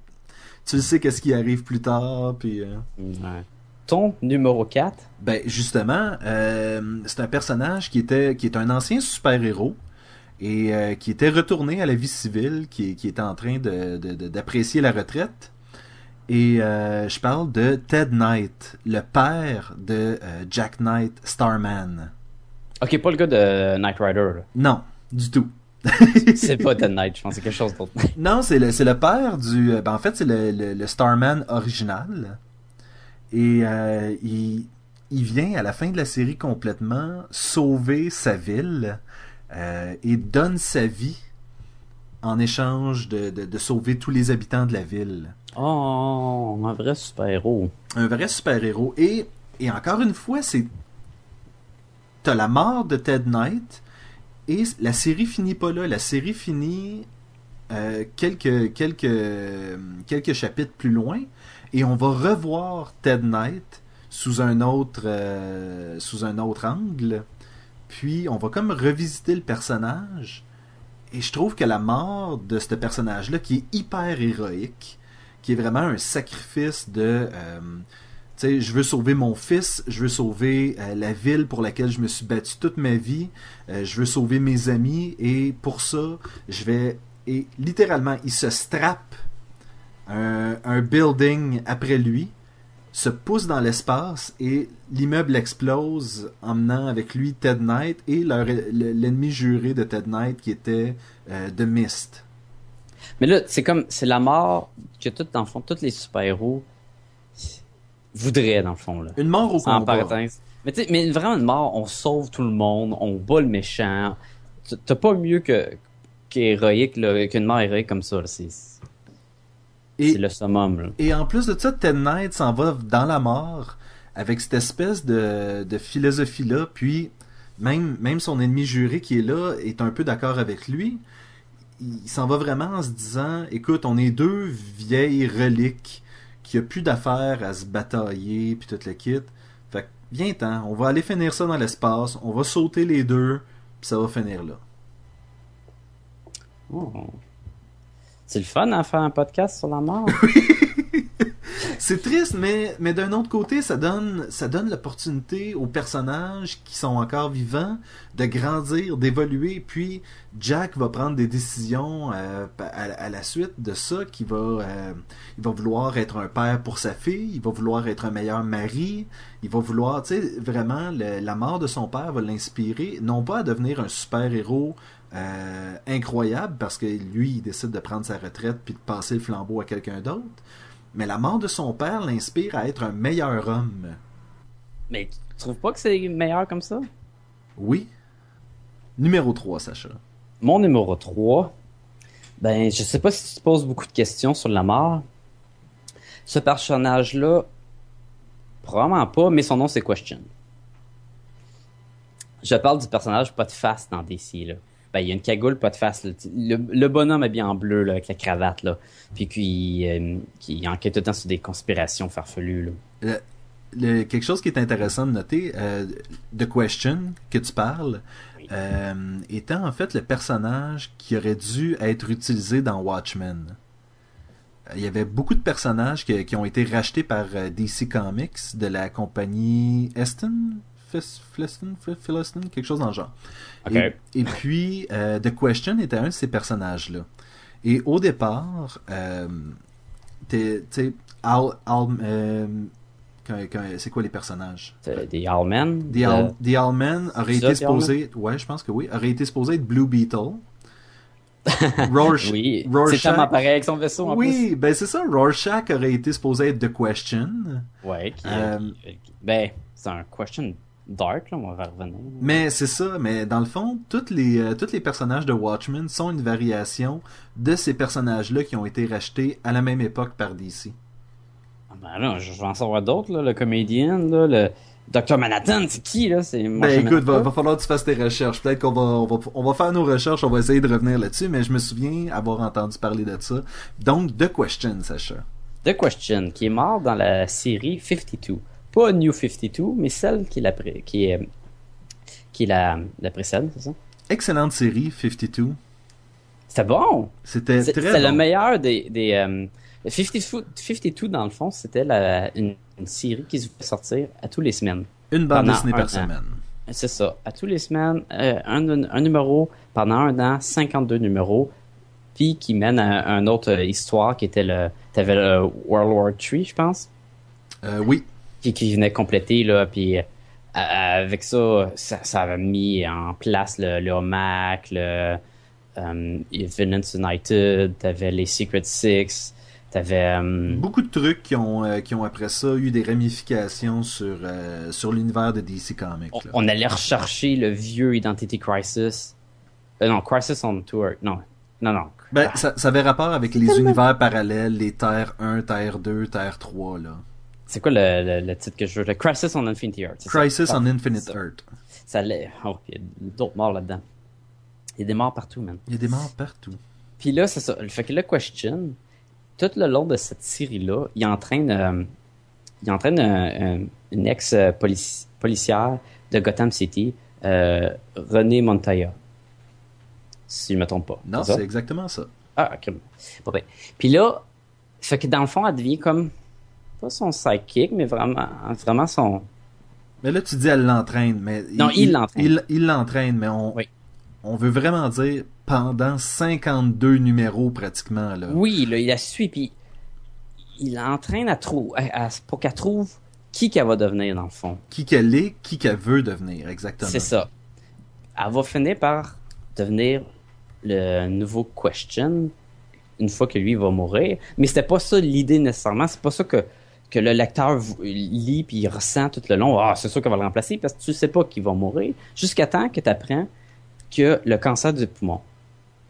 Speaker 2: tu le sais qu'est-ce qui arrive plus tard puis euh,
Speaker 1: Ouais. Ton numéro 4,
Speaker 2: ben justement euh, c'est un personnage qui était qui est un ancien super-héros et euh, qui était retourné à la vie civile qui, qui était en train de de- de- d'apprécier la retraite et euh, je parle de Ted Knight le père de Jack Knight Starman
Speaker 1: ok, pas le gars de Knight Rider, là.
Speaker 2: non du tout (laughs)
Speaker 1: C'est pas Dead Knight, je pense que c'est quelque chose d'autre.
Speaker 2: Non, c'est le, le père du. Ben, en fait, c'est le, le, le Starman original. Et euh, il, il vient à la fin de la série complètement sauver sa ville euh, et donne sa vie en échange de, de, de sauver tous les habitants de la ville.
Speaker 1: Oh, un vrai super-héros.
Speaker 2: Un vrai super-héros. Et, et encore une fois, c'est. T'as la mort de Ted Knight et la série finit pas là. La série finit euh, quelques, quelques, quelques chapitres plus loin et on va revoir Ted Knight sous un autre, euh, sous un autre angle. Puis on va comme revisiter le personnage. Et je trouve que la mort de ce personnage-là, qui est hyper héroïque, qui est vraiment un sacrifice de, euh, Tu sais, je veux sauver mon fils, je veux sauver euh, la ville pour laquelle je me suis battu toute ma vie, je veux sauver mes amis, et pour ça, je vais... Et littéralement, il se strappe un, un building après lui, se pousse dans l'espace, et l'immeuble explose, emmenant avec lui Ted Knight et l'ennemi juré de Ted Knight qui était euh, The Mist.
Speaker 1: Mais là, c'est comme, c'est la mort que tout, dans le fond, tous les super-héros voudraient, dans le fond, là.
Speaker 2: Une mort au combat.
Speaker 1: Mais tu sais, mais vraiment une mort, on sauve tout le monde, on bat le méchant. T'as pas mieux que, qu'héroïque, qu'une mort héroïque comme ça. C'est, c'est le summum, là.
Speaker 2: Et en plus de ça, Ted Knight s'en va dans la mort avec cette espèce de, de philosophie-là, puis même, même son ennemi juré qui est là est un peu d'accord avec lui. Il s'en va vraiment en se disant, écoute, on est deux vieilles reliques qui a plus d'affaires à se batailler, puis tout le kit. Fait que, viens-t'en, on va aller finir ça dans l'espace, on va sauter les deux, puis ça va finir là.
Speaker 1: Oh. C'est le fun à faire un podcast sur la mort. (laughs)
Speaker 2: C'est triste, mais, d'un autre côté, ça donne, ça donne l'opportunité aux personnages qui sont encore vivants de grandir, d'évoluer. Puis Jack va prendre des décisions euh, à, la suite de ça, qui va, euh, il va vouloir être un père pour sa fille, il va vouloir être un meilleur mari, il va vouloir, tu sais, vraiment, la mort de son père va l'inspirer, non pas à devenir un super héros. Euh, incroyable parce que lui il décide de prendre sa retraite puis de passer le flambeau à quelqu'un d'autre mais la mort de son père l'inspire à être un meilleur homme.
Speaker 1: Mais tu trouves pas que c'est meilleur comme ça?
Speaker 2: Oui. Numéro 3, Sacha.
Speaker 1: Mon numéro 3, ben, je sais pas si tu te poses beaucoup de questions sur la mort. Ce personnage-là, probablement pas, mais son nom c'est Question. Je parle du personnage pas de face dans DC, là. Ben, il y a une cagoule, pas de face. là. Le, le bonhomme est bien en bleu, là, avec la cravate, là. Puis qui, euh, qui enquête tout le temps sur des conspirations farfelues, là.
Speaker 2: Le- quelque chose qui est intéressant de noter, euh, The Question que tu parles,
Speaker 1: Oui.
Speaker 2: euh, étant en fait le personnage qui aurait dû être utilisé dans Watchmen. Il y avait beaucoup de personnages qui, qui ont été rachetés par DC Comics de la compagnie Eston, Fliston, quelque chose dans le genre.
Speaker 1: Ok.
Speaker 2: Et, et puis, euh, The Question était un de ces personnages-là. Et au départ, euh, tu sais, euh, c'est quoi les personnages?
Speaker 1: C'est Des Allmen.
Speaker 2: The, Al, The Allman aurait
Speaker 1: C'est ça,
Speaker 2: été supposé, ouais, je pense que oui, aurait été supposé être Blue Beetle. Rorsch- (laughs)
Speaker 1: Oui, c'est
Speaker 2: Rorschach-
Speaker 1: tellement pareil avec son vaisseau en
Speaker 2: Oui, ben c'est ça. Rorschach aurait été supposé être The Question.
Speaker 1: plus. Ouais, qui,
Speaker 2: Euh,
Speaker 1: qui- ben, c'est un question dark, là, on va revenir.
Speaker 2: Mais c'est ça, mais dans le fond, toutes les, euh, tous les personnages de Watchmen sont une variation de ces personnages-là qui ont été rachetés à la même époque par DC.
Speaker 1: Ah Ben là, je vais en savoir d'autres, là, le comédien, là, le Dr. Manhattan, c'est qui, là? C'est
Speaker 2: Ben écoute, va, va falloir que tu fasses tes recherches. Peut-être qu'on va, on va, on va faire nos recherches, on va essayer de revenir là-dessus, mais je me souviens avoir entendu parler de ça. Donc, The Question, Sacha.
Speaker 1: The Question, qui est mort dans la série 52. Pas New 52, mais celle qui, la qui est, qui la, la précède, c'est ça?
Speaker 2: Excellente série, 52.
Speaker 1: C'était bon!
Speaker 2: C'était très bon.
Speaker 1: le meilleur des... des euh, 52, 52, dans le fond, c'était une, une série qui se fait sortir à tous les semaines.
Speaker 2: Une bande dessinée par
Speaker 1: an.
Speaker 2: semaine.
Speaker 1: C'est ça. À tous les semaines, euh, un, un numéro pendant un an, 52 numéros, puis qui mène à, une autre histoire qui était le... T'avais le World War III, je pense,
Speaker 2: Euh, oui,
Speaker 1: qui, qui venait compléter, là, puis euh, avec ça, ça, ça avait mis en place le, le OMAC, le Villains United, t'avais les Secret Six, t'avais... euh,
Speaker 2: beaucoup de trucs qui ont, euh, qui ont après ça eu des ramifications sur, euh, sur l'univers de DC Comics.
Speaker 1: on,
Speaker 2: là.
Speaker 1: on allait rechercher le vieux Identity Crisis. Euh, non, Crisis on Tour. Non, non, non.
Speaker 2: Ben, ça, ça avait rapport avec les univers parallèles, les Terre 1, Terre 2, Terre 3, là.
Speaker 1: C'est quoi le, le, le titre que je veux? Le Crisis on Infinity Earth. ça?
Speaker 2: Crisis
Speaker 1: Ah,
Speaker 2: on Infinite
Speaker 1: ça.
Speaker 2: Earth.
Speaker 1: Ça l'est. Oh, il y a d'autres morts là-dedans. Il y a des morts partout, man.
Speaker 2: Il y a des morts partout.
Speaker 1: Puis là, c'est ça. Fait que le question, tout le long de cette série-là, il entraîne, euh, il entraîne euh, euh, une ex-policière de Gotham City, euh, René Montoya. Si je me trompe pas.
Speaker 2: Non,
Speaker 1: C'est ça?
Speaker 2: c'est exactement ça.
Speaker 1: Ah, ok. Bon, ben. Puis là, fait que dans le fond, elle devient comme pas son sidekick, mais vraiment, vraiment son.
Speaker 2: Mais là, tu dis elle l'entraîne, mais
Speaker 1: Non, il l'entraîne.
Speaker 2: Il l'entraîne, mais on,
Speaker 1: Oui.
Speaker 2: on veut vraiment dire pendant 52 numéros pratiquement là.
Speaker 1: Oui, là, il la suit, puis il l'entraîne à trou, à- à- pour qu'elle trouve qui qu'elle va devenir dans le fond.
Speaker 2: Qui qu'elle est, qui qu'elle veut devenir, exactement.
Speaker 1: C'est ça. Elle va finir par devenir le nouveau Question une fois que lui va mourir. Mais c'était pas ça l'idée nécessairement. C'est pas ça que, que le lecteur lit puis il ressent tout le long. Ah, c'est sûr qu'elle va le remplacer parce que tu sais pas qu'il va mourir. Jusqu'à temps que tu apprends que le cancer du poumon.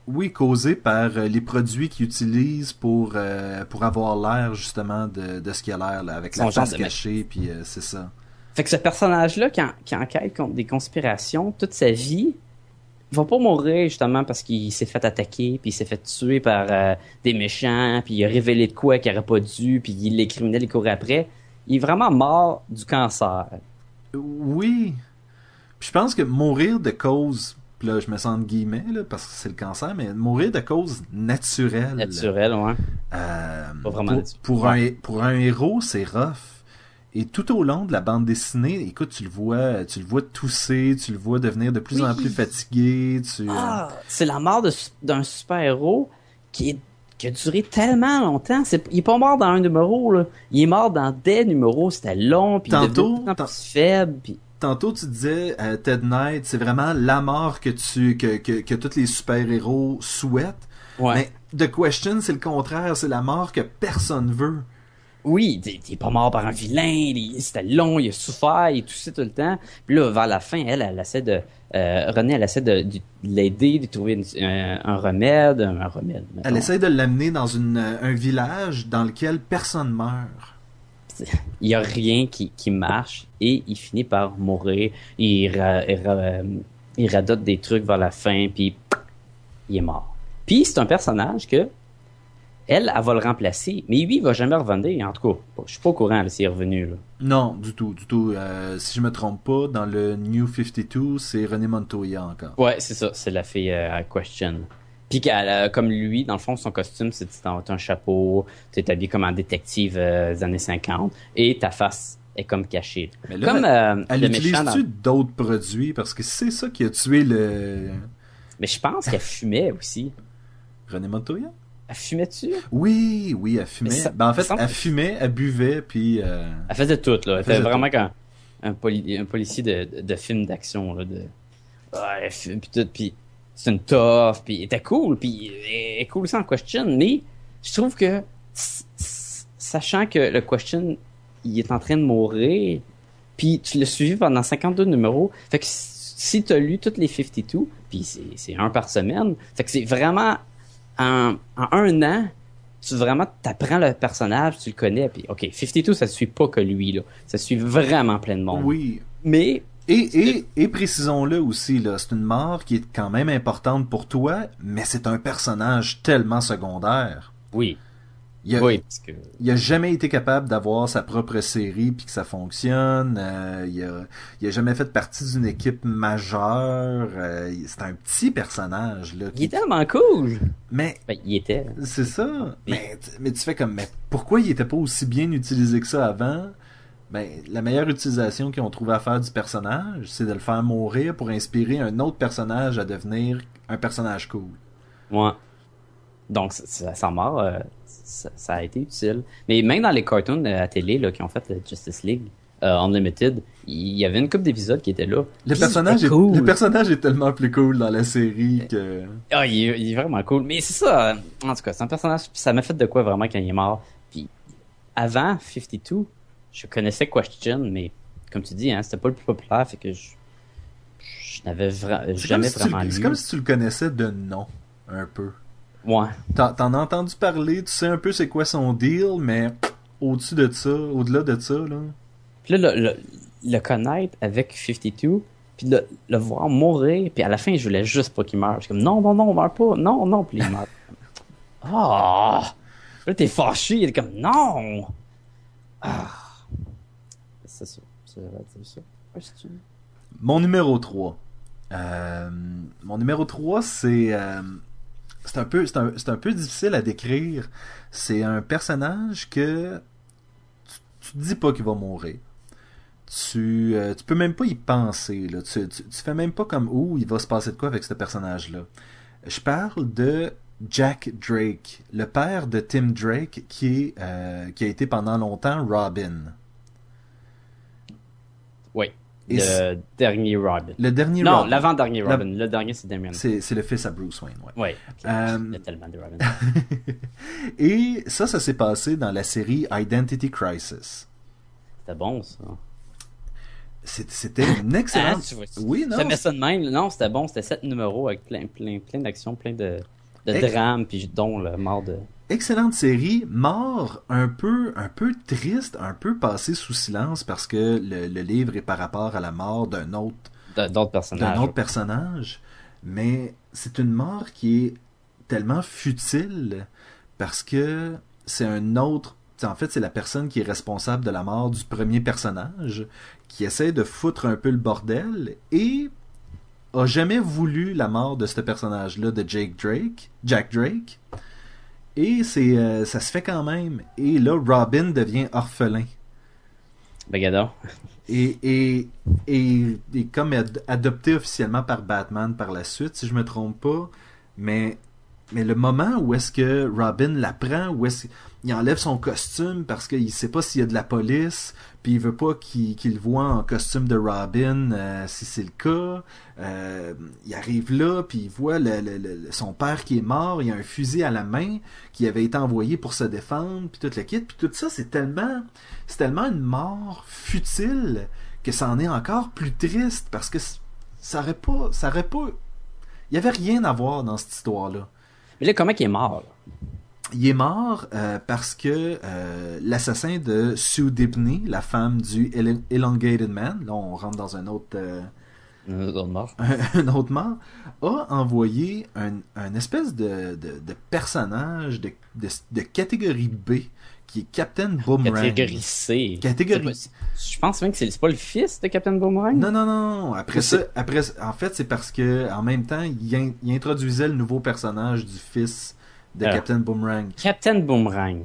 Speaker 2: Oui, causé par euh, les produits qu'ils utilisent pour euh, pour avoir l'air justement de, de ce qu'il a l'air là, avec la face cachée, puis euh, c'est ça.
Speaker 1: Fait que ce personnage-là qui, en- qui enquête contre des conspirations toute sa vie, va pas mourir justement parce qu'il s'est fait attaquer, puis il s'est fait tuer par euh, des méchants, puis il a révélé de quoi qu'il aurait pas dû, puis il- les criminels ils couraient après. Il est vraiment mort du cancer.
Speaker 2: Oui. Puis je pense que mourir de cause, puis là je me sens de guillemets là, parce que c'est le cancer, mais mourir de cause naturelle.
Speaker 1: Naturel, ouais.
Speaker 2: Euh,
Speaker 1: Pas vraiment
Speaker 2: pour,
Speaker 1: naturel.
Speaker 2: pour un pour un héros, c'est rough. Et tout au long de la bande dessinée, écoute, tu le vois, tu le vois tousser, tu le vois devenir de plus
Speaker 1: Oui.
Speaker 2: en plus fatigué. Tu, euh,
Speaker 1: Ah, c'est la mort d'un super-héros qui, est- qui a duré tellement longtemps. Il est pas mort dans un numéro, là. Il est mort dans des numéros. C'était long, puis
Speaker 2: Tantôt,
Speaker 1: plus faible, puis...
Speaker 2: Tantôt, tu disais, euh, Ted Knight, c'est vraiment la mort que tu que, que, que tous les super-héros souhaitent.
Speaker 1: Ouais.
Speaker 2: Mais The Question, c'est le contraire, c'est la mort que personne veut.
Speaker 1: Oui, t'es t'es pas mort par un vilain, il- c'était long, il a souffert, il toussait tout le temps. Puis là, vers la fin, elle, elle essaie de... Euh, René, elle essaie de, de l'aider, de trouver une- un, un remède, un, remède. mettons.
Speaker 2: Elle essaie de l'amener dans une, un village dans lequel personne meurt.
Speaker 1: Il y a rien qui, qui marche et il finit par mourir. Il, ra- il ra- il radote des trucs vers la fin, puis il est mort. Puis c'est un personnage que elle, elle va le remplacer, mais lui, il va jamais revenir. En tout cas, je suis pas au courant s'il est revenu. Là.
Speaker 2: Non, du tout, du tout. Euh, si je me trompe pas, dans le New 52, c'est René Montoya encore.
Speaker 1: Ouais, c'est ça, c'est la fille euh, à question. Puis qu'elle, euh, comme lui, dans le fond, son costume, c'est un chapeau, t'es habillé comme un détective des années 50, et ta face est comme cachée.
Speaker 2: Mais là,
Speaker 1: comme
Speaker 2: Elle
Speaker 1: le méchant dans...
Speaker 2: utilise-tu d'autres produits? Parce que c'est ça qui a tué le...
Speaker 1: Mais je pense qu'elle fumait aussi.
Speaker 2: René Montoya?
Speaker 1: Elle fumait-tu?
Speaker 2: Oui, oui, elle fumait.
Speaker 1: Ça-
Speaker 2: ben, en fait, elle fumait, elle buvait, puis... euh,
Speaker 1: Elle faisait tout, là. Elle
Speaker 2: faisait
Speaker 1: était vraiment comme un, poli- un policier de, de, film d'action, là. De... Ouais, elle fume, puis tout, puis c'est une toffe, puis elle était cool, puis elle est cool sans question, mais je trouve que, sachant que le question, il est en train de mourir, puis tu l'as suivi pendant 52 numéros, fait que si tu as lu toutes les 52, puis c'est un par semaine, fait que c'est vraiment en, en un an, tu vraiment t'apprends le personnage, tu le connais, puis ok, 52 ça suit pas que lui là, ça suit vraiment plein de monde.
Speaker 2: Oui.
Speaker 1: Mais
Speaker 2: Et, et, et précisons-le aussi, là, c'est une mort qui est quand même importante pour toi, mais c'est un personnage tellement secondaire.
Speaker 1: oui,
Speaker 2: Il a,
Speaker 1: oui, parce que
Speaker 2: il a jamais été capable d'avoir sa propre série puis que ça fonctionne. euh, il, a, il a jamais fait partie d'une équipe majeure. euh, c'est un petit personnage là.
Speaker 1: il est tellement cool.
Speaker 2: Mais
Speaker 1: Ben, il était.
Speaker 2: c'est ça. Mais, mais tu fais comme, mais pourquoi il était pas aussi bien utilisé que ça avant? Ben, la meilleure utilisation qu'ils ont trouvé à faire du personnage, c'est de le faire mourir pour inspirer un autre personnage à devenir un personnage cool.
Speaker 1: Ouais. Donc, sa mort, euh, ça, ça a été utile. Mais même dans les cartoons euh, à télé là, qui ont fait le Justice League euh, Unlimited, il y avait une couple d'épisodes qui étaient là.
Speaker 2: Le
Speaker 1: Puis
Speaker 2: personnage, est,
Speaker 1: cool.
Speaker 2: le personnage est tellement plus cool dans la série que...
Speaker 1: Ah, il est, il est vraiment cool. Mais c'est ça, euh, en tout cas, c'est un personnage, ça m'a fait de quoi vraiment quand il est mort. Puis avant 52, je connaissais Question, mais comme tu dis, hein, c'était pas le plus populaire, fait que je, je n'avais vra- jamais
Speaker 2: si
Speaker 1: vraiment lu.
Speaker 2: c'est comme si tu le connaissais de nom, un peu.
Speaker 1: Ouais.
Speaker 2: T'en t'en as entendu parler, tu sais un peu c'est quoi son deal, mais au-dessus de ça, au-delà de ça, là...
Speaker 1: Puis là, le, le, le connaître avec 52, puis le, le voir mourir, puis à la fin, je voulais juste pas qu'il meure. Je suis comme, non, non, non, meurt pas, non, non, puis il meurt. (laughs) Ah! Là, t'es fâché, il est comme, non! Ah! C'est ça, c'est c'est ça.
Speaker 2: Mon numéro 3. Euh, mon numéro 3, c'est... euh, c'est un, peu, difficile à décrire. C'est un personnage que tu dis pas qu'il va mourir. Tu, euh, tu peux même pas y penser. Là. Tu, tu, fais même pas comme où il va se passer de quoi avec ce personnage-là? Je parle de Jack Drake, le père de Tim Drake, qui, euh, qui a été pendant longtemps Robin.
Speaker 1: Oui.
Speaker 2: Et
Speaker 1: Le dernier Robin.
Speaker 2: Le dernier
Speaker 1: Non,
Speaker 2: Robin.
Speaker 1: l'avant-dernier
Speaker 2: La-
Speaker 1: Robin. Le dernier, c'est Damien.
Speaker 2: C'est c'est le fils à Bruce Wayne, ouais.
Speaker 1: Oui.
Speaker 2: Euh,
Speaker 1: Il y a tellement de Robin. (laughs)
Speaker 2: Et ça, ça s'est passé dans la série Identity Crisis.
Speaker 1: C'était bon, ça.
Speaker 2: C'était une (laughs) excellente...
Speaker 1: Ah, tu vois,
Speaker 2: oui, non,
Speaker 1: Ça met ça de même. Non, c'était bon. C'était sept numéros avec plein, plein, plein d'actions, plein de, de
Speaker 2: Ex-
Speaker 1: drames, puis dont le mort de...
Speaker 2: excellente série, mort un peu, un peu triste, un peu passé sous silence parce que le, le livre est par rapport à la mort d'un autre,
Speaker 1: de- d'autres personnages.
Speaker 2: d'un autre personnage, mais c'est une mort qui est tellement futile parce que c'est un autre. En fait, c'est la personne qui est responsable de la mort du premier personnage qui essaie de foutre un peu le bordel et a jamais voulu la mort de ce personnage-là de Jake Drake, Jack Drake. Et c'est euh, ça se fait quand même. Et là, Robin devient orphelin.
Speaker 1: Ben, gadon.
Speaker 2: Et, et, et, et comme ad- adopté officiellement par Batman par la suite, si je me trompe pas. Mais, mais le moment où est-ce que Robin l'apprend, où est-ce qu'il enlève son costume parce qu'il sait pas s'il y a de la police, puis il veut pas qu'il le voit en costume de Robin, euh, si c'est le cas. Euh, il arrive là, puis il voit son père qui est mort, il a un fusil à la main qui avait été envoyé pour se défendre, puis tout le kit, puis tout ça, c'est tellement, c'est tellement une mort futile que ça en est encore plus triste parce que ça aurait pas, ça aurait pas, il y avait rien à voir dans cette histoire-là.
Speaker 1: Mais là, comment il est mort? là?
Speaker 2: Il est mort euh, parce que euh, l'assassin de Sue Dibney, la femme du Elo- Elongated Man, là on rentre dans un autre, euh,
Speaker 1: Un autre mort. (laughs)
Speaker 2: un autre mort, a envoyé un, un espèce de, de, de personnage de, de, catégorie B qui est Captain Boomerang.
Speaker 1: Catégorie C.
Speaker 2: Catégorie-
Speaker 1: Je pense même que c'est pas le fils de Captain Boomerang?
Speaker 2: Non, non, non. Après ça, après, en fait, c'est parce que en même temps, il, in- il introduisait le nouveau personnage du fils de
Speaker 1: Ah.
Speaker 2: Captain Boomerang.
Speaker 1: Captain Boomerang.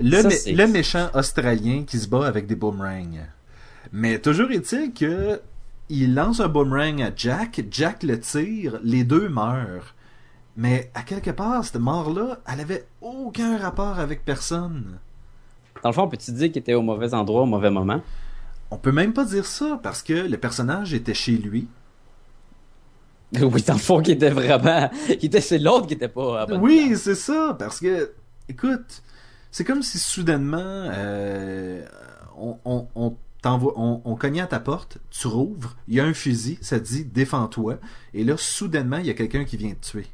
Speaker 2: Le,
Speaker 1: Ça,
Speaker 2: mé-
Speaker 1: c'est-
Speaker 2: le méchant australien qui se bat avec des boomerangs. Mais toujours est-il que il lance un boomerang à Jack, Jack le tire, les deux meurent. Mais à quelque part, cette mort-là, elle avait aucun rapport avec personne.
Speaker 1: Dans le fond, peux-tu dire qu'il était au mauvais endroit au mauvais moment?
Speaker 2: On peut même pas dire ça parce que le personnage était chez lui. (laughs)
Speaker 1: Oui, dans le fond, qu'il était vraiment. Était, c'est l'autre qui était pas
Speaker 2: Oui, c'est ça, parce que, écoute, c'est comme si soudainement, euh, on, on, on, t'envoie- on, on cognait à ta porte, tu rouvres, il y a un fusil, ça te dit défends-toi, et là, soudainement, il y a quelqu'un qui vient te tuer.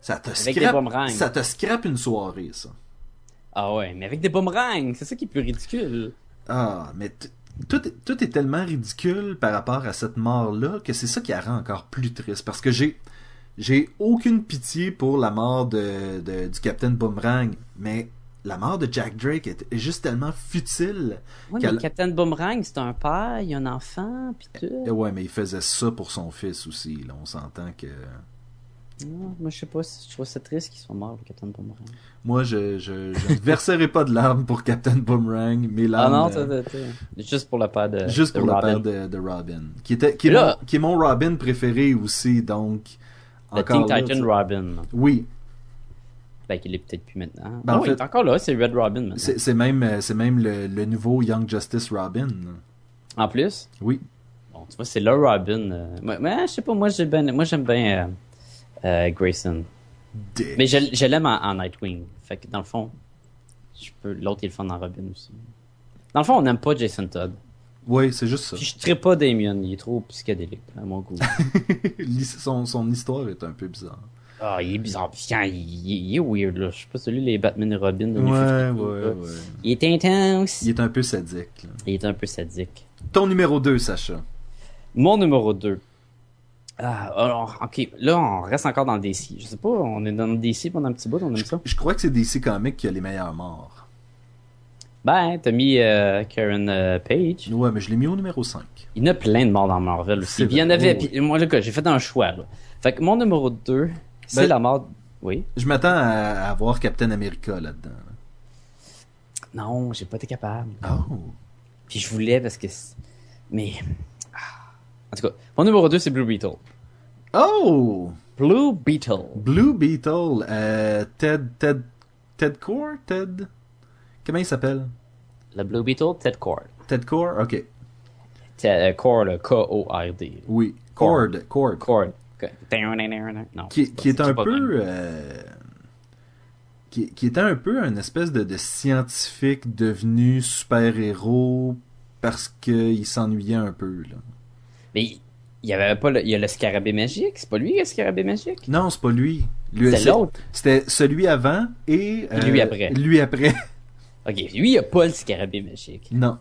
Speaker 2: Ça te,
Speaker 1: Avec
Speaker 2: scrape, ça te scrape une soirée, ça.
Speaker 1: Ah ouais, mais avec des boomerangs, c'est ça qui est plus ridicule.
Speaker 2: Ah, mais tout, est- tout est tellement ridicule par rapport à cette mort-là que c'est ça qui la rend encore plus triste. Parce que j'ai j'ai aucune pitié pour la mort de, de- du Captain Boomerang, mais la mort de Jack Drake est, juste tellement futile. Quel-
Speaker 1: mais Captain Boomerang, c'est un père, il y a un enfant, pis tout.
Speaker 2: Et ouais, mais il faisait ça pour son fils aussi. Là. On s'entend que...
Speaker 1: Non, moi, je sais pas, je trouve ça triste qu'il soit mort, le Captain Boomerang.
Speaker 2: Moi, je, je, je ne verserai pas de larmes pour Captain Boomerang, mais
Speaker 1: Ah
Speaker 2: larmes...
Speaker 1: non,
Speaker 2: euh,
Speaker 1: juste pour le père de.
Speaker 2: Juste
Speaker 1: de
Speaker 2: pour
Speaker 1: Robin.
Speaker 2: père de, de Robin. Qui, était, qui, est
Speaker 1: là-
Speaker 2: mon, qui est mon Robin préféré aussi, donc...
Speaker 1: Le Teen
Speaker 2: là,
Speaker 1: Titan Robin.
Speaker 2: Oui,
Speaker 1: Ben, qu'il est peut-être plus maintenant.
Speaker 2: Ben,
Speaker 1: Ah
Speaker 2: en fait-
Speaker 1: il est encore là, c'est Red Robin maintenant.
Speaker 2: c'est c'est même, euh, c'est même le, le nouveau Young Justice Robin.
Speaker 1: En plus,
Speaker 2: Oui.
Speaker 1: bon, tu vois, c'est le Robin. euh, Mais, mais je sais pas, moi, j'ai ben, moi j'aime bien euh, Grayson.
Speaker 2: Dick.
Speaker 1: Mais je, je l'aime en, en Nightwing. Fait que dans le fond, je peux, l'autre il est le fun en Robin aussi. Dans le fond, on n'aime pas Jason Todd.
Speaker 2: Oui, c'est juste ça.
Speaker 1: Puis je ne pas Damien, il est trop psychédélique à mon goût. (laughs)
Speaker 2: Son, son histoire est un peu bizarre.
Speaker 1: Ah, il est bizarre. Quand il, il est weird, là. Je sais pas, celui les Batman et Robin de
Speaker 2: Ouais,
Speaker 1: 52,
Speaker 2: ouais, ouais.
Speaker 1: Il est intense.
Speaker 2: Il est un peu sadique. là.
Speaker 1: Il est un peu sadique.
Speaker 2: Ton numéro 2, Sacha.
Speaker 1: Mon numéro 2. Ah, alors, ok. Là, on reste encore dans le DC. Je sais pas, on est dans le DC pendant un petit bout, on aime ça.
Speaker 2: Je crois que c'est DC Comics qui a les meilleurs morts.
Speaker 1: Ben, t'as mis euh, Karen euh, Page.
Speaker 2: Ouais, mais je l'ai mis au numéro 5.
Speaker 1: Il y en a plein de morts dans Marvel aussi. Il y en avait.
Speaker 2: oui,
Speaker 1: puis moi, j'ai fait un choix, là. Fait que mon numéro 2, c'est
Speaker 2: Ben-
Speaker 1: la mort. Oui.
Speaker 2: Je m'attends à, à voir Captain America là-dedans.
Speaker 1: Non, j'ai pas été capable.
Speaker 2: Oh.
Speaker 1: Puis je voulais parce que. Mais. En tout cas, mon numéro 2, c'est Blue Beetle.
Speaker 2: Oh!
Speaker 1: Blue Beetle.
Speaker 2: Blue Beetle, euh, Ted, Ted, Ted Core? Ted? Comment il s'appelle?
Speaker 1: Le Blue Beetle, Ted Cord.
Speaker 2: Ted Core? Ok.
Speaker 1: Ted, euh, Cord, K-O-R-D.
Speaker 2: Oui.
Speaker 1: Cord.
Speaker 2: Cord. Cord.
Speaker 1: Cord. Non.
Speaker 2: Qui, qui est un peu, euh, qui, qui était un peu une espèce de, de scientifique devenu super-héros parce qu'il s'ennuyait un peu, là.
Speaker 1: Mais il y avait pas le, il y a le scarabée magique. C'est pas lui le scarabée magique?
Speaker 2: Non, c'est pas lui. Lui,
Speaker 1: C'est l'autre.
Speaker 2: C'était celui avant et... euh,
Speaker 1: lui après.
Speaker 2: Lui après. (laughs)
Speaker 1: Ok, lui, il a pas le scarabée magique.
Speaker 2: non.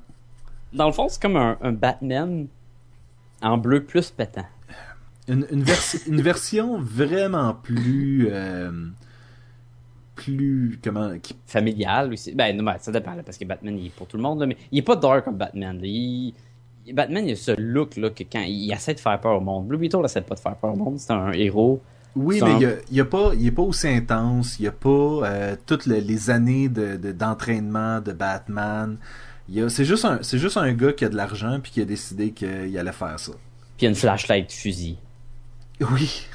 Speaker 1: Dans le fond, c'est comme un, un Batman en bleu plus pétant.
Speaker 2: Une, une, une version vraiment plus... euh, plus... Comment... qui-
Speaker 1: Familial aussi. Ben, non, ben, ça dépend, là, parce que Batman, il est pour tout le monde, là, mais il est pas dark comme Batman. là. Il- Batman, il a ce look, là, que quand il essaie de faire peur au monde. Blue Beetle essaie pas de faire peur au monde. C'est un héros.
Speaker 2: Oui, mais
Speaker 1: un-
Speaker 2: il a, il a pas, il est pas aussi intense. Il y a pas euh, toutes le- les années de, de- d'entraînement de Batman. Il y a- C'est juste un, c'est juste un gars qui a de l'argent puis qui a décidé qu'il allait faire ça.
Speaker 1: Puis il y a une flashlight fusil.
Speaker 2: Oui.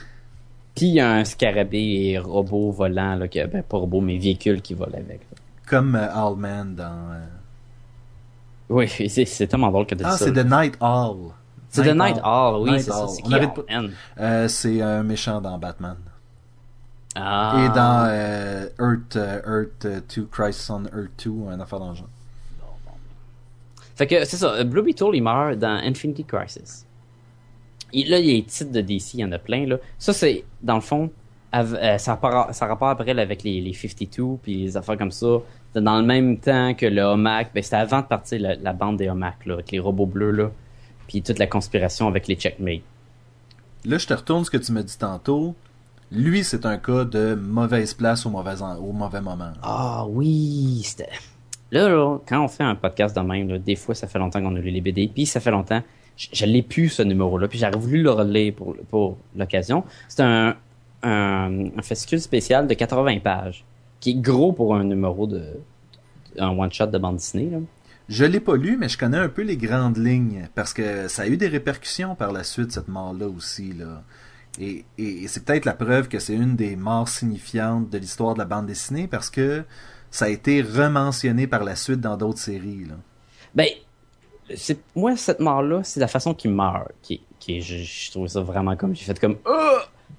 Speaker 1: Puis il y a un scarabée et robot volant, là, qui, ben, pas robot, mais véhicule qui vole avec. là.
Speaker 2: Comme euh, Owlman dans. euh,
Speaker 1: Oui, (laughs) c'est, c'est tellement drôle que de
Speaker 2: Ah,
Speaker 1: ça.
Speaker 2: c'est
Speaker 1: là.
Speaker 2: The Night Owl.
Speaker 1: C'est The Night Owl, oui, c'est ça. C'est?
Speaker 2: Euh, c'est un méchant dans Batman.
Speaker 1: Ah.
Speaker 2: Et dans euh, Earth, euh, Earth euh, 2, Crisis on Earth 2, un affaire dans le genre.
Speaker 1: Fait que c'est ça, Blue Beetle, il meurt dans Infinity Crisis. Et là, il y a les titres de DC, il y en a plein, là. Ça, c'est, dans le fond, ça, rapport, ça rapport après avec les, les 52, puis les affaires comme ça. Dans le même temps que le Homac, ben, c'était avant de partir la, la bande des Homac, là, avec les robots bleus, là. Puis toute la conspiration avec les Checkmate.
Speaker 2: Là, je te retourne ce que tu m'as dit tantôt. Lui, c'est un cas de mauvaise place au mauvais, en- au mauvais moment.
Speaker 1: Ah oui, c'était... Là, là, quand on fait un podcast de même, là, des fois, ça fait longtemps qu'on a lu les BD, puis ça fait longtemps, je, je l'ai plus, ce numéro-là, puis j'aurais voulu le relire pour, pour l'occasion. C'est un, un, un fascicule spécial de 80 pages, qui est gros pour un numéro de... un one-shot de bande dessinée, là.
Speaker 2: Je l'ai pas lu, mais je connais un peu les grandes lignes, parce que ça a eu des répercussions par la suite, cette mort-là aussi. Là. Et, et- et c'est peut-être la preuve que c'est une des morts signifiantes de l'histoire de la bande dessinée, parce que ça a été rementionné par la suite dans d'autres séries. Là.
Speaker 1: Ben, c'est moi cette mort-là, c'est la façon qu'il meurt, qui, qui je, je trouve ça vraiment comme j'ai fait comme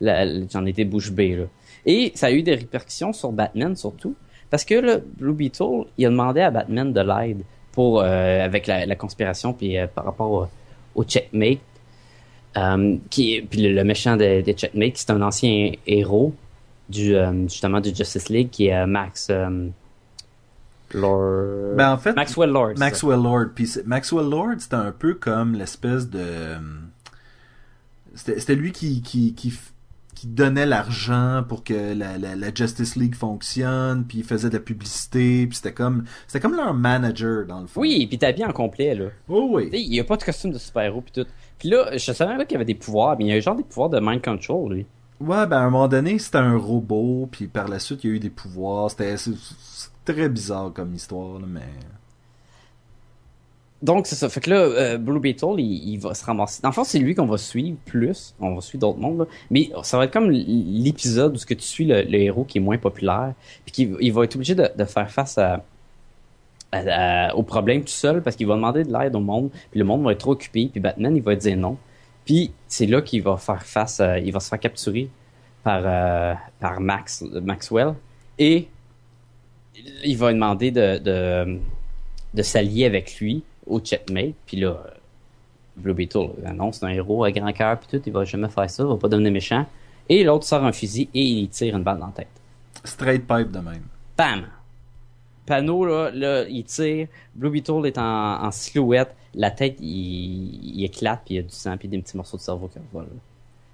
Speaker 1: la- j'en étais bouche bée là. Et ça a eu des répercussions sur Batman surtout, parce que le Blue Beetle, il a demandé à Batman de l'aide pour euh, avec la, la conspiration puis euh, par rapport au, au checkmate, euh, qui est- puis le, le méchant des des checkmate, c'est un ancien héros du euh, justement du Justice League qui est Max euh, Lord.
Speaker 2: Ben, en fait,
Speaker 1: Maxwell Lord.
Speaker 2: Maxwell Lord. Puis Maxwell Lord, c'était un peu comme l'espèce de. C'était c'était lui qui, qui, qui, f- qui donnait l'argent pour que la, la, la Justice League fonctionne, puis il faisait de la publicité, puis c'était comme c'était comme leur manager dans le fond.
Speaker 1: Oui, puis t'es habillé en complet, là.
Speaker 2: Oh oui.
Speaker 1: il y a pas de costume de super-héros pis tout. Puis là, je savais pas qu'il y avait des pouvoirs, mais il y a genre des pouvoirs de mind control, lui.
Speaker 2: Ouais, ben à un moment donné, c'était un robot, puis par la suite, il y a eu des pouvoirs. C'était très bizarre comme histoire, là, mais.
Speaker 1: Donc, c'est ça. Fait que là, euh, Blue Beetle, il, il va se ramasser. Dans le fond, c'est lui qu'on va suivre plus. On va suivre d'autres mondes, là. Mais ça va être comme l'épisode où ce que tu suis le, le héros qui est moins populaire, puis qu'il il va être obligé de, de faire face à, à- au problème tout seul parce qu'il va demander de l'aide au monde, puis le monde va être trop occupé, puis Batman, il va dire non. Puis c'est là qu'il va faire face, à- il va se faire capturer par, euh, par Max, Maxwell, et il va demander de, de, de s'allier avec lui au checkmate, puis là, euh, Blue Beetle, non, c'est un héros à grand cœur, puis tout, il va jamais faire ça, il va pas devenir méchant. Et l'autre sort un fusil et il tire une balle dans la tête.
Speaker 2: Straight pipe de même.
Speaker 1: Bam! Panneau, là, là il tire. Blue Beetle est en, en silhouette. La tête, il, il éclate, puis il y a du sang, puis des petits morceaux de cerveau qui revolent.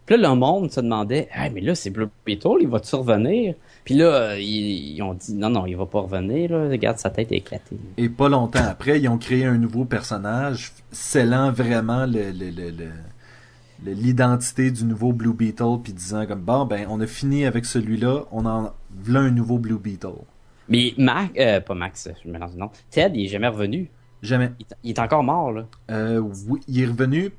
Speaker 1: Puis là, le monde se demandait, hey, mais là, c'est Blue Beetle, il va-tu revenir? Puis là, euh, ils, ils ont dit, non, non, il va pas revenir, là. Regarde, sa tête est éclatée.
Speaker 2: Et pas longtemps après, ils ont créé un nouveau personnage, scellant vraiment le, le- le- le- le- l'identité du nouveau Blue Beetle, puis disant comme bon ben on a fini avec celui-là, on en v'là un nouveau Blue Beetle.
Speaker 1: Mais Max, euh, pas Max, je me lance le nom. Ted, il est jamais revenu.
Speaker 2: Jamais.
Speaker 1: Il, est- il est encore mort, là.
Speaker 2: Euh, oui, il est revenu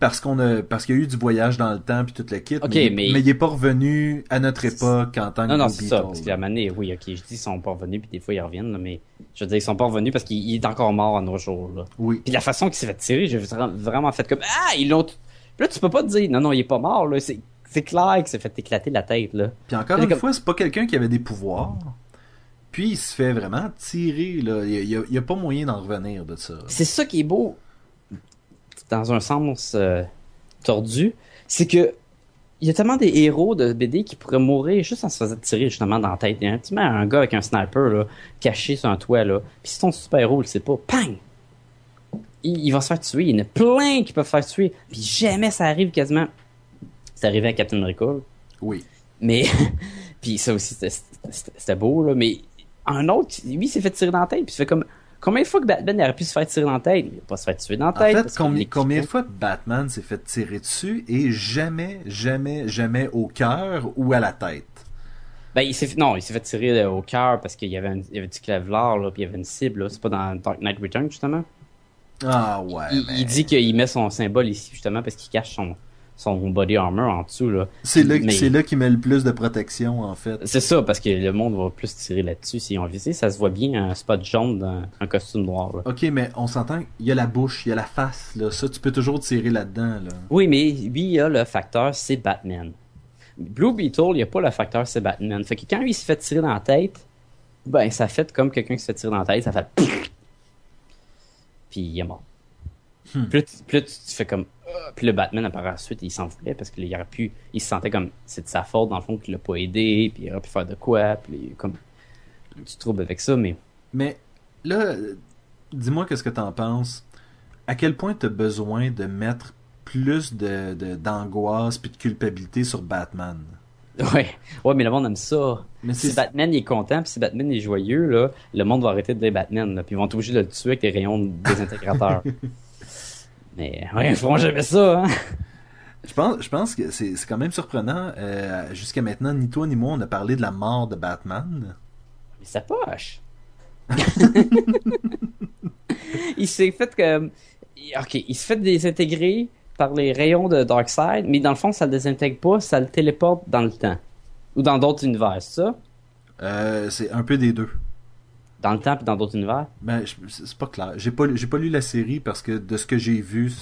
Speaker 2: parce qu'on a parce qu'il y a eu du voyage dans le temps puis toute la kit. Mais,
Speaker 1: mais-
Speaker 2: il est pas revenu à notre époque en tant que
Speaker 1: Non, non, c'est ça. Parce qu'à oui, ok, je dis ils sont pas revenus, puis des fois ils reviennent, là, mais je veux dire, ils sont pas revenus parce qu'il il est encore mort à nos jours, là.
Speaker 2: Oui.
Speaker 1: Puis la façon qu'il s'est fait tirer, j'ai vra- vraiment fait comme Ah, ils l'ont. Là, tu peux pas te dire, non, non, il est pas mort, là. C'est, c'est clair qu'il s'est fait éclater la tête, là.
Speaker 2: Puis encore une
Speaker 1: comme-
Speaker 2: fois, c'est pas quelqu'un qui avait des pouvoirs. Puis il se fait vraiment tirer là. Il y a, il y a- il y a pas moyen d'en revenir de ça.
Speaker 1: C'est ça qui est beau, dans un sens euh, tordu, c'est que il y a tellement des héros de BD qui pourraient mourir juste en se faisant tirer justement dans la tête. Il y a un, tu mets un gars avec un sniper là, caché sur un toit là, puis si ton super héros le sait pas, pang, il, il va se faire tuer. Il y en a plein qui peuvent se faire tuer, puis jamais ça arrive quasiment. C'est arrivé à Captain là.
Speaker 2: Oui.
Speaker 1: mais (laughs) puis ça aussi c'était- beau là, mais un autre, lui il s'est fait tirer dans la tête, puis il fait comme combien de fois que Batman aurait pu se faire tirer dans la tête, il va pas se faire tuer dans la
Speaker 2: En
Speaker 1: tête.
Speaker 2: fait,
Speaker 1: parce qu'il
Speaker 2: combien, de fois Batman s'est fait tirer dessus et jamais, jamais, jamais au cœur ou à la tête?
Speaker 1: Ben, il s'est fait, non, il s'est fait tirer euh, au cœur parce qu'il y avait, un- il y avait du Kevlar, là, puis il y avait une cible, là. C'est pas dans Dark Knight Return, justement?
Speaker 2: Ah ouais.
Speaker 1: il,
Speaker 2: mais
Speaker 1: il dit qu'il met son symbole ici, justement, parce qu'il cache son, son body armor en dessous, là.
Speaker 2: C'est là,
Speaker 1: mais-
Speaker 2: c'est là qu'il met le plus de protection en fait.
Speaker 1: C'est ça, parce que le monde va plus tirer là-dessus s'ils ont visé. Ça se voit bien, un spot jaune dans un costume noir, là.
Speaker 2: Ok, mais on s'entend, il y a la bouche, il y a la face, là. Ça, tu peux toujours tirer là-dedans, là.
Speaker 1: Oui, mais lui, il a le facteur, c'est Batman. Blue Beetle, il n'y a pas le facteur, c'est Batman. Fait que quand lui, il se fait tirer dans la tête, ben, ça fait comme quelqu'un qui se fait tirer dans la tête, ça fait Puis il est mort.
Speaker 2: Hmm.
Speaker 1: Puis là, tu, puis là, tu, tu fais comme Ah Puis le Batman, après ensuite, il s'en voulait parce qu'il aurait pu. Il se sentait comme c'est de sa faute, dans le fond, qu'il l'a pas aidé, puis il aurait pu faire de quoi, puis comme du trouble avec ça, mais.
Speaker 2: Mais là, euh, dis-moi qu'est-ce que t'en penses. À quel point t'as besoin de mettre plus de de- d'angoisse puis de culpabilité sur Batman?
Speaker 1: Ouais, ouais, mais le monde aime ça.
Speaker 2: Mais
Speaker 1: Si
Speaker 2: c'est
Speaker 1: Batman il est content, puis si Batman est joyeux, là, le monde va arrêter de dire Batman, là, puis ils vont être obligés de le tuer avec des rayons désintégrateurs. (laughs) mais ouais, (laughs) ils feront jamais ça, hein.
Speaker 2: Je pense, je pense que c'est quand même surprenant. Euh, Jusqu'à maintenant, ni toi ni moi, on a parlé de la mort de Batman.
Speaker 1: Mais ça poche. (laughs) il s'est fait que, ok, il se fait désintégrer par les rayons de Darkseid, mais dans le fond, ça le désintègre pas, ça le téléporte dans le temps. Ou dans d'autres univers, c'est ça?
Speaker 2: Euh, c'est un peu des deux.
Speaker 1: Dans le temps puis dans d'autres univers?
Speaker 2: Ben, c'est pas clair. J'ai pas, lu- j'ai pas lu la série parce que de ce que j'ai vu,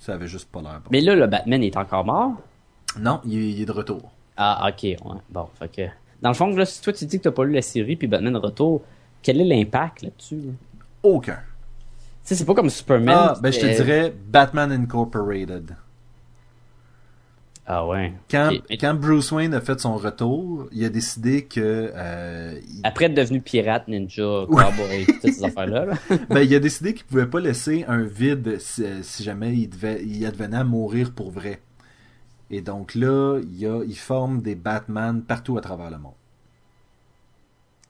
Speaker 2: ça avait juste pas l'air bon.
Speaker 1: Mais là, le Batman est encore mort?
Speaker 2: Non, il est, il est de retour.
Speaker 1: Ah, ok, ouais. Bon, fait que. Dans le fond, là, si toi tu dis que t'as pas lu la série puis Batman Retour, quel est l'impact là-dessus? là?
Speaker 2: Aucun.
Speaker 1: Tu sais, c'est pas comme Superman.
Speaker 2: Ah, ben je te dirais Batman Incorporated.
Speaker 1: Ah ouais.
Speaker 2: Quand, quand Bruce Wayne a fait son retour, il a décidé que euh, il,
Speaker 1: Après être devenu pirate, ninja, cowboy, toutes ces affaires-là. là. (laughs)
Speaker 2: ben, il a décidé qu'il pouvait pas laisser un vide si, si jamais il devait il advenait à mourir pour vrai. Et donc là, il, a, il forme des Batman partout à travers le monde.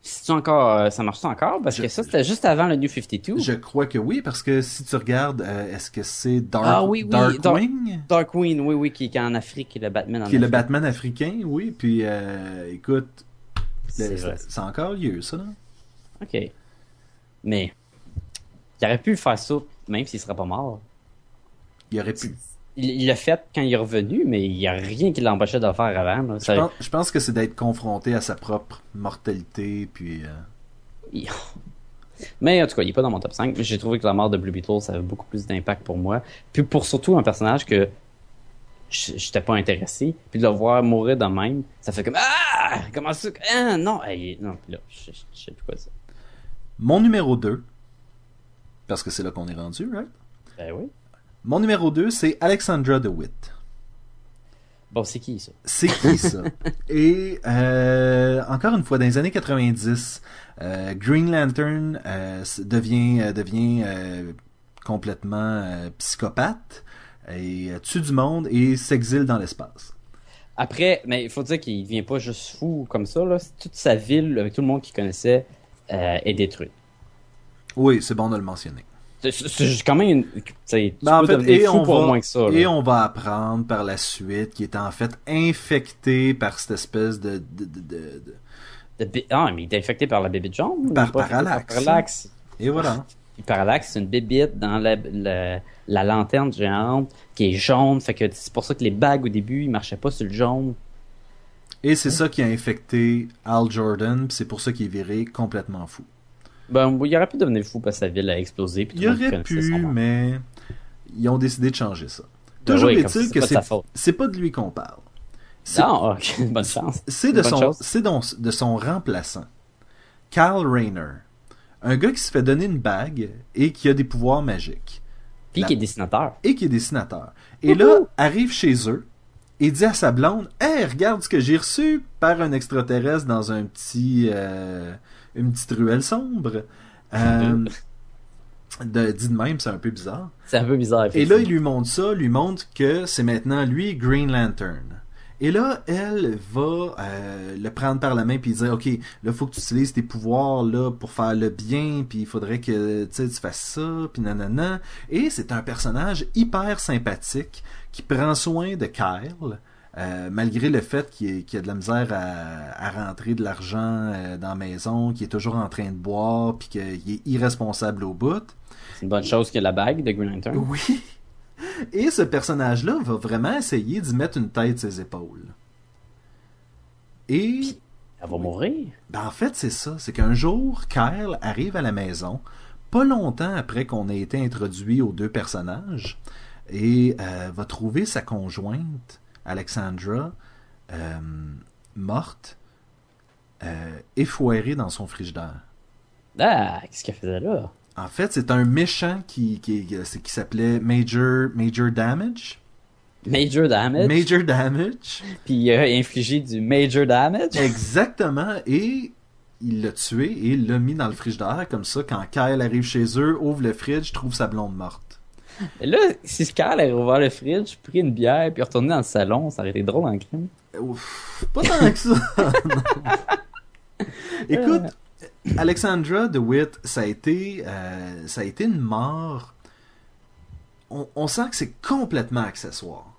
Speaker 1: C'est encore, euh, ça marche encore? Parce
Speaker 2: Je-
Speaker 1: que ça, c'était juste avant le New 52.
Speaker 2: Je crois que oui, parce que si tu regardes, euh, est-ce que c'est Dark,
Speaker 1: Ah oui, oui,
Speaker 2: Darkwing?
Speaker 1: Darkwing, oui, oui, qui, qui est en Afrique, et le Batman en
Speaker 2: Qui est le
Speaker 1: Afrique.
Speaker 2: Batman africain, oui. Puis, euh, écoute,
Speaker 1: C'est
Speaker 2: encore lieu, ça. Là.
Speaker 1: Ok. Mais, il aurait pu faire ça, même s'il serait pas mort.
Speaker 2: Il aurait pu.
Speaker 1: Il l'a fait quand il est revenu, mais il y a rien qui l'empêchait de le faire avant. là.
Speaker 2: Je pense, je pense que c'est d'être confronté à sa propre mortalité, puis... euh,
Speaker 1: Mais en tout cas, il est pas dans mon top 5. mais J'ai trouvé que la mort de Blue Beetle, ça avait beaucoup plus d'impact pour moi. Puis pour surtout un personnage que j'étais pas intéressé. Puis de le voir mourir de même, ça fait comme Ah! Comment ça? Ah, non! Hey, non, puis là, je je- je sais plus quoi ça.
Speaker 2: Mon numéro 2, parce que c'est là qu'on est rendu, right?
Speaker 1: Ben oui.
Speaker 2: Mon numéro 2, c'est Alexandra DeWitt.
Speaker 1: Bon, c'est qui ça?
Speaker 2: C'est qui ça? (laughs) Et euh, encore une fois, dans les années 90, euh, Green Lantern euh, devient, devient complètement psychopathe et tue du monde et s'exile dans l'espace.
Speaker 1: Après, mais il faut dire qu'il devient pas juste fou comme ça. Là. Toute sa ville, avec tout le monde qu'il connaissait, est détruite.
Speaker 2: Oui, c'est bon de le mentionner.
Speaker 1: C'est- quand même une. tu
Speaker 2: Ben,
Speaker 1: peux
Speaker 2: fait,
Speaker 1: devenir
Speaker 2: et
Speaker 1: fou
Speaker 2: on
Speaker 1: pour
Speaker 2: va-
Speaker 1: moins que ça. là.
Speaker 2: Et on va apprendre par la suite qu'il est en fait infecté par cette espèce de, de, de,
Speaker 1: Ah, mais il était infecté par la bébite jaune?
Speaker 2: Par parallaxe.
Speaker 1: Par parallaxe.
Speaker 2: Et voilà.
Speaker 1: Puis parallaxe, c'est une bébite dans la, la, la lanterne géante qui est jaune. Fait que c'est pour ça que les bagues au début, ils marchaient pas sur le jaune.
Speaker 2: Et c'est ça qui a infecté Al Jordan, c'est pour ça qu'il est viré complètement fou.
Speaker 1: Ben, il aurait pu devenir fou parce que sa ville a explosé. Puis
Speaker 2: Il aurait pu, mais ils ont décidé de changer ça.
Speaker 1: Ben
Speaker 2: Toujours
Speaker 1: oui,
Speaker 2: est-il que c'est pas de lui qu'on parle. C'est
Speaker 1: Non, (laughs) bonne chance.
Speaker 2: c'est de son de son remplaçant, Kyle Rayner, un gars qui se fait donner une bague et qui a des pouvoirs magiques
Speaker 1: Puis
Speaker 2: La-
Speaker 1: qui est dessinateur.
Speaker 2: et qui est dessinateur. Et là, arrive chez eux et dit à sa blonde Hey, regarde ce que j'ai reçu par un extraterrestre dans un petit euh, une petite ruelle sombre. (laughs) Euh, de, dit de même, c'est un peu bizarre.
Speaker 1: C'est un peu bizarre.
Speaker 2: Et là, il lui montre ça, lui montre que c'est maintenant lui Green Lantern. Et là, elle va euh, le prendre par la main puis dire OK, là faut que tu utilises tes pouvoirs là pour faire le bien, puis il faudrait que tu sais, tu fasses ça, puis nanana. Et c'est un personnage hyper sympathique qui prend soin de Kyle. Euh, malgré le fait qu'il qu'il a de la misère à, à rentrer de l'argent euh, dans la maison, qu'il est toujours en train de boire, puis qu'il est irresponsable au bout.
Speaker 1: C'est une bonne chose que la bague de Green Lantern.
Speaker 2: Oui. Et ce personnage-là va vraiment essayer d'y mettre une tête ses épaules. Et
Speaker 1: Elle va mourir.
Speaker 2: ben, en fait, c'est ça. C'est qu'un jour, Kyle arrive à la maison, pas longtemps après qu'on ait été introduit aux deux personnages, et euh, va trouver sa conjointe, Alexandra, euh, morte, euh, effoirée dans son frigidaire.
Speaker 1: Ah, qu'est-ce qu'elle faisait là?
Speaker 2: En fait, c'est un méchant qui, qui, qui, qui s'appelait Major, Major Damage.
Speaker 1: Major damage.
Speaker 2: Major Damage.
Speaker 1: Puis il a infligé du major damage.
Speaker 2: Exactement. Et il l'a tué et il l'a mis dans le frigidaire. Comme ça, quand Kyle arrive chez eux, ouvre le fridge, trouve sa blonde morte.
Speaker 1: Et là, si Scarl avait ouvert le fridge, pris une bière, puis retourné dans le salon, ça aurait été drôle en crime.
Speaker 2: Ouf, pas tant que ça. (laughs) Écoute, Alexandra DeWitt, ça a été, euh, ça a été une mort. On, on sent que c'est complètement accessoire.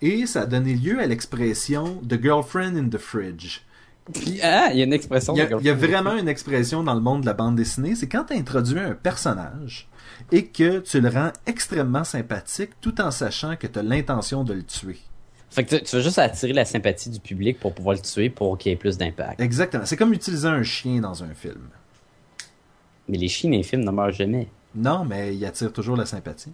Speaker 2: Et ça a donné lieu à l'expression The Girlfriend in the Fridge. (laughs)
Speaker 1: Puis, ah, il y a une expression.
Speaker 2: Il y, y a vraiment une expression dans le monde de la bande dessinée, c'est quand tu introduis un personnage et que tu le rends extrêmement sympathique tout en sachant que tu as l'intention de le tuer.
Speaker 1: Fait que tu, tu veux juste attirer la sympathie du public pour pouvoir le tuer pour qu'il y ait plus d'impact.
Speaker 2: Exactement. C'est comme utiliser un chien dans un film.
Speaker 1: Mais les chiens dans les films ne meurent jamais.
Speaker 2: Non, mais il attire toujours la sympathie.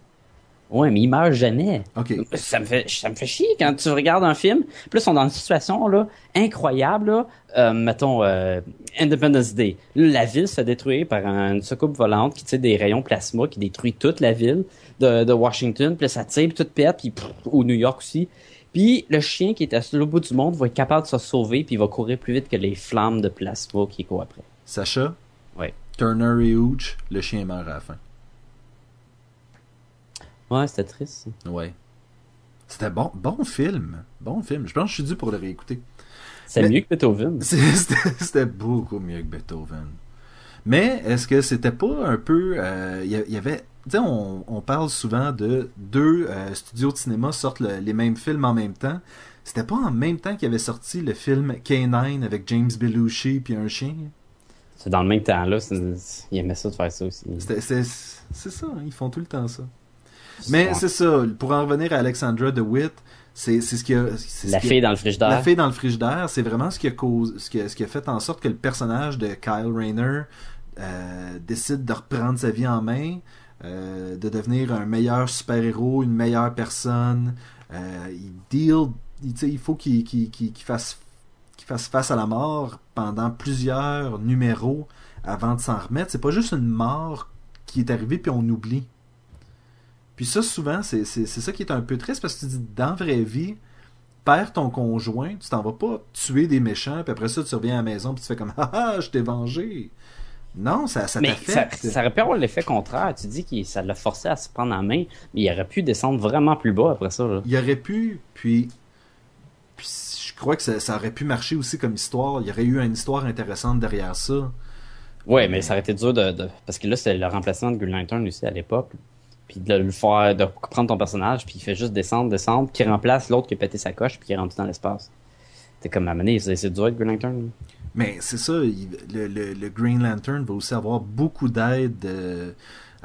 Speaker 1: Ouais, mais ils meurent jamais.
Speaker 2: OK.
Speaker 1: Ça me fait, ça me fait chier quand tu regardes un film. Là, ils sont dans une situation là incroyable. Là. Euh, mettons euh, Independence Day. La ville se fait détruire par une soucoupe volante qui tire des rayons plasma qui détruit toute la ville de, de Washington. Puis ça tire, puis tout pète. Puis pff, au New York aussi. Puis le chien qui est à l'autre bout du monde va être capable de se sauver. Puis il va courir plus vite que les flammes de plasma qui courent après.
Speaker 2: Sacha,
Speaker 1: Ouais.
Speaker 2: Turner et Hooch, le chien meurt à la fin.
Speaker 1: Ouais, c'était triste. ça.
Speaker 2: Ouais. C'était bon, bon film. Bon film. Je pense que je suis dû pour le réécouter.
Speaker 1: C'est mieux que Beethoven. (laughs)
Speaker 2: C'était beaucoup mieux que Beethoven. Mais est-ce que c'était pas un peu... euh, Il y, avait... Tu sais, on, on parle souvent de deux euh, studios de cinéma sortent le- les mêmes films en même temps. C'était pas en même temps qu'il y avait sorti le film K9 avec James Belushi puis un chien?
Speaker 1: C'est dans le même temps là. Il aimait ça de faire ça aussi.
Speaker 2: C'est ça, hein, ils font tout le temps ça. Mais c'est ça, pour en revenir à Alexandra DeWitt, c'est ce qui a...
Speaker 1: La fille dans le frigidaire.
Speaker 2: La fille dans le frigidaire, c'est vraiment ce qui a cause, ce qui a, ce qui a fait en sorte que le personnage de Kyle Rayner euh, décide de reprendre sa vie en main, euh, de devenir un meilleur super-héros, une meilleure personne. Euh, il deal, il, il faut qu'il qu'il- qu'il fasse qu'il fasse face à la mort pendant plusieurs numéros avant de s'en remettre. C'est pas juste une mort qui est arrivée puis on oublie. Puis ça, souvent, c'est c'est- c'est ça qui est un peu triste parce que tu dis, dans la vraie vie, perds ton conjoint, tu t'en vas pas tuer des méchants, puis après ça, tu reviens à la maison, puis tu fais comme (laughs) Ah ah, je t'ai vengé. Non, ça, ça
Speaker 1: Mais ça, aurait pu avoir l'effet contraire. Tu dis que ça l'a forcé à se prendre en main, mais il aurait pu descendre vraiment plus bas après ça. Là.
Speaker 2: Il aurait pu, puis, puis je crois que ça, ça aurait pu marcher aussi comme histoire. Il y aurait eu une histoire intéressante derrière ça.
Speaker 1: Ouais, mais ça aurait été dur de, de- parce que là c'était le remplaçant de Green Lantern aussi à l'époque. Puis de le faire, de prendre ton personnage, puis il fait juste descendre, descendre, qui remplace l'autre qui a pété sa coche, puis qui est rendu dans l'espace. T'es comme à mener, c'est c'est dur être Green Lantern.
Speaker 2: Mais c'est ça, le, Green Lantern va aussi avoir beaucoup d'aide. euh,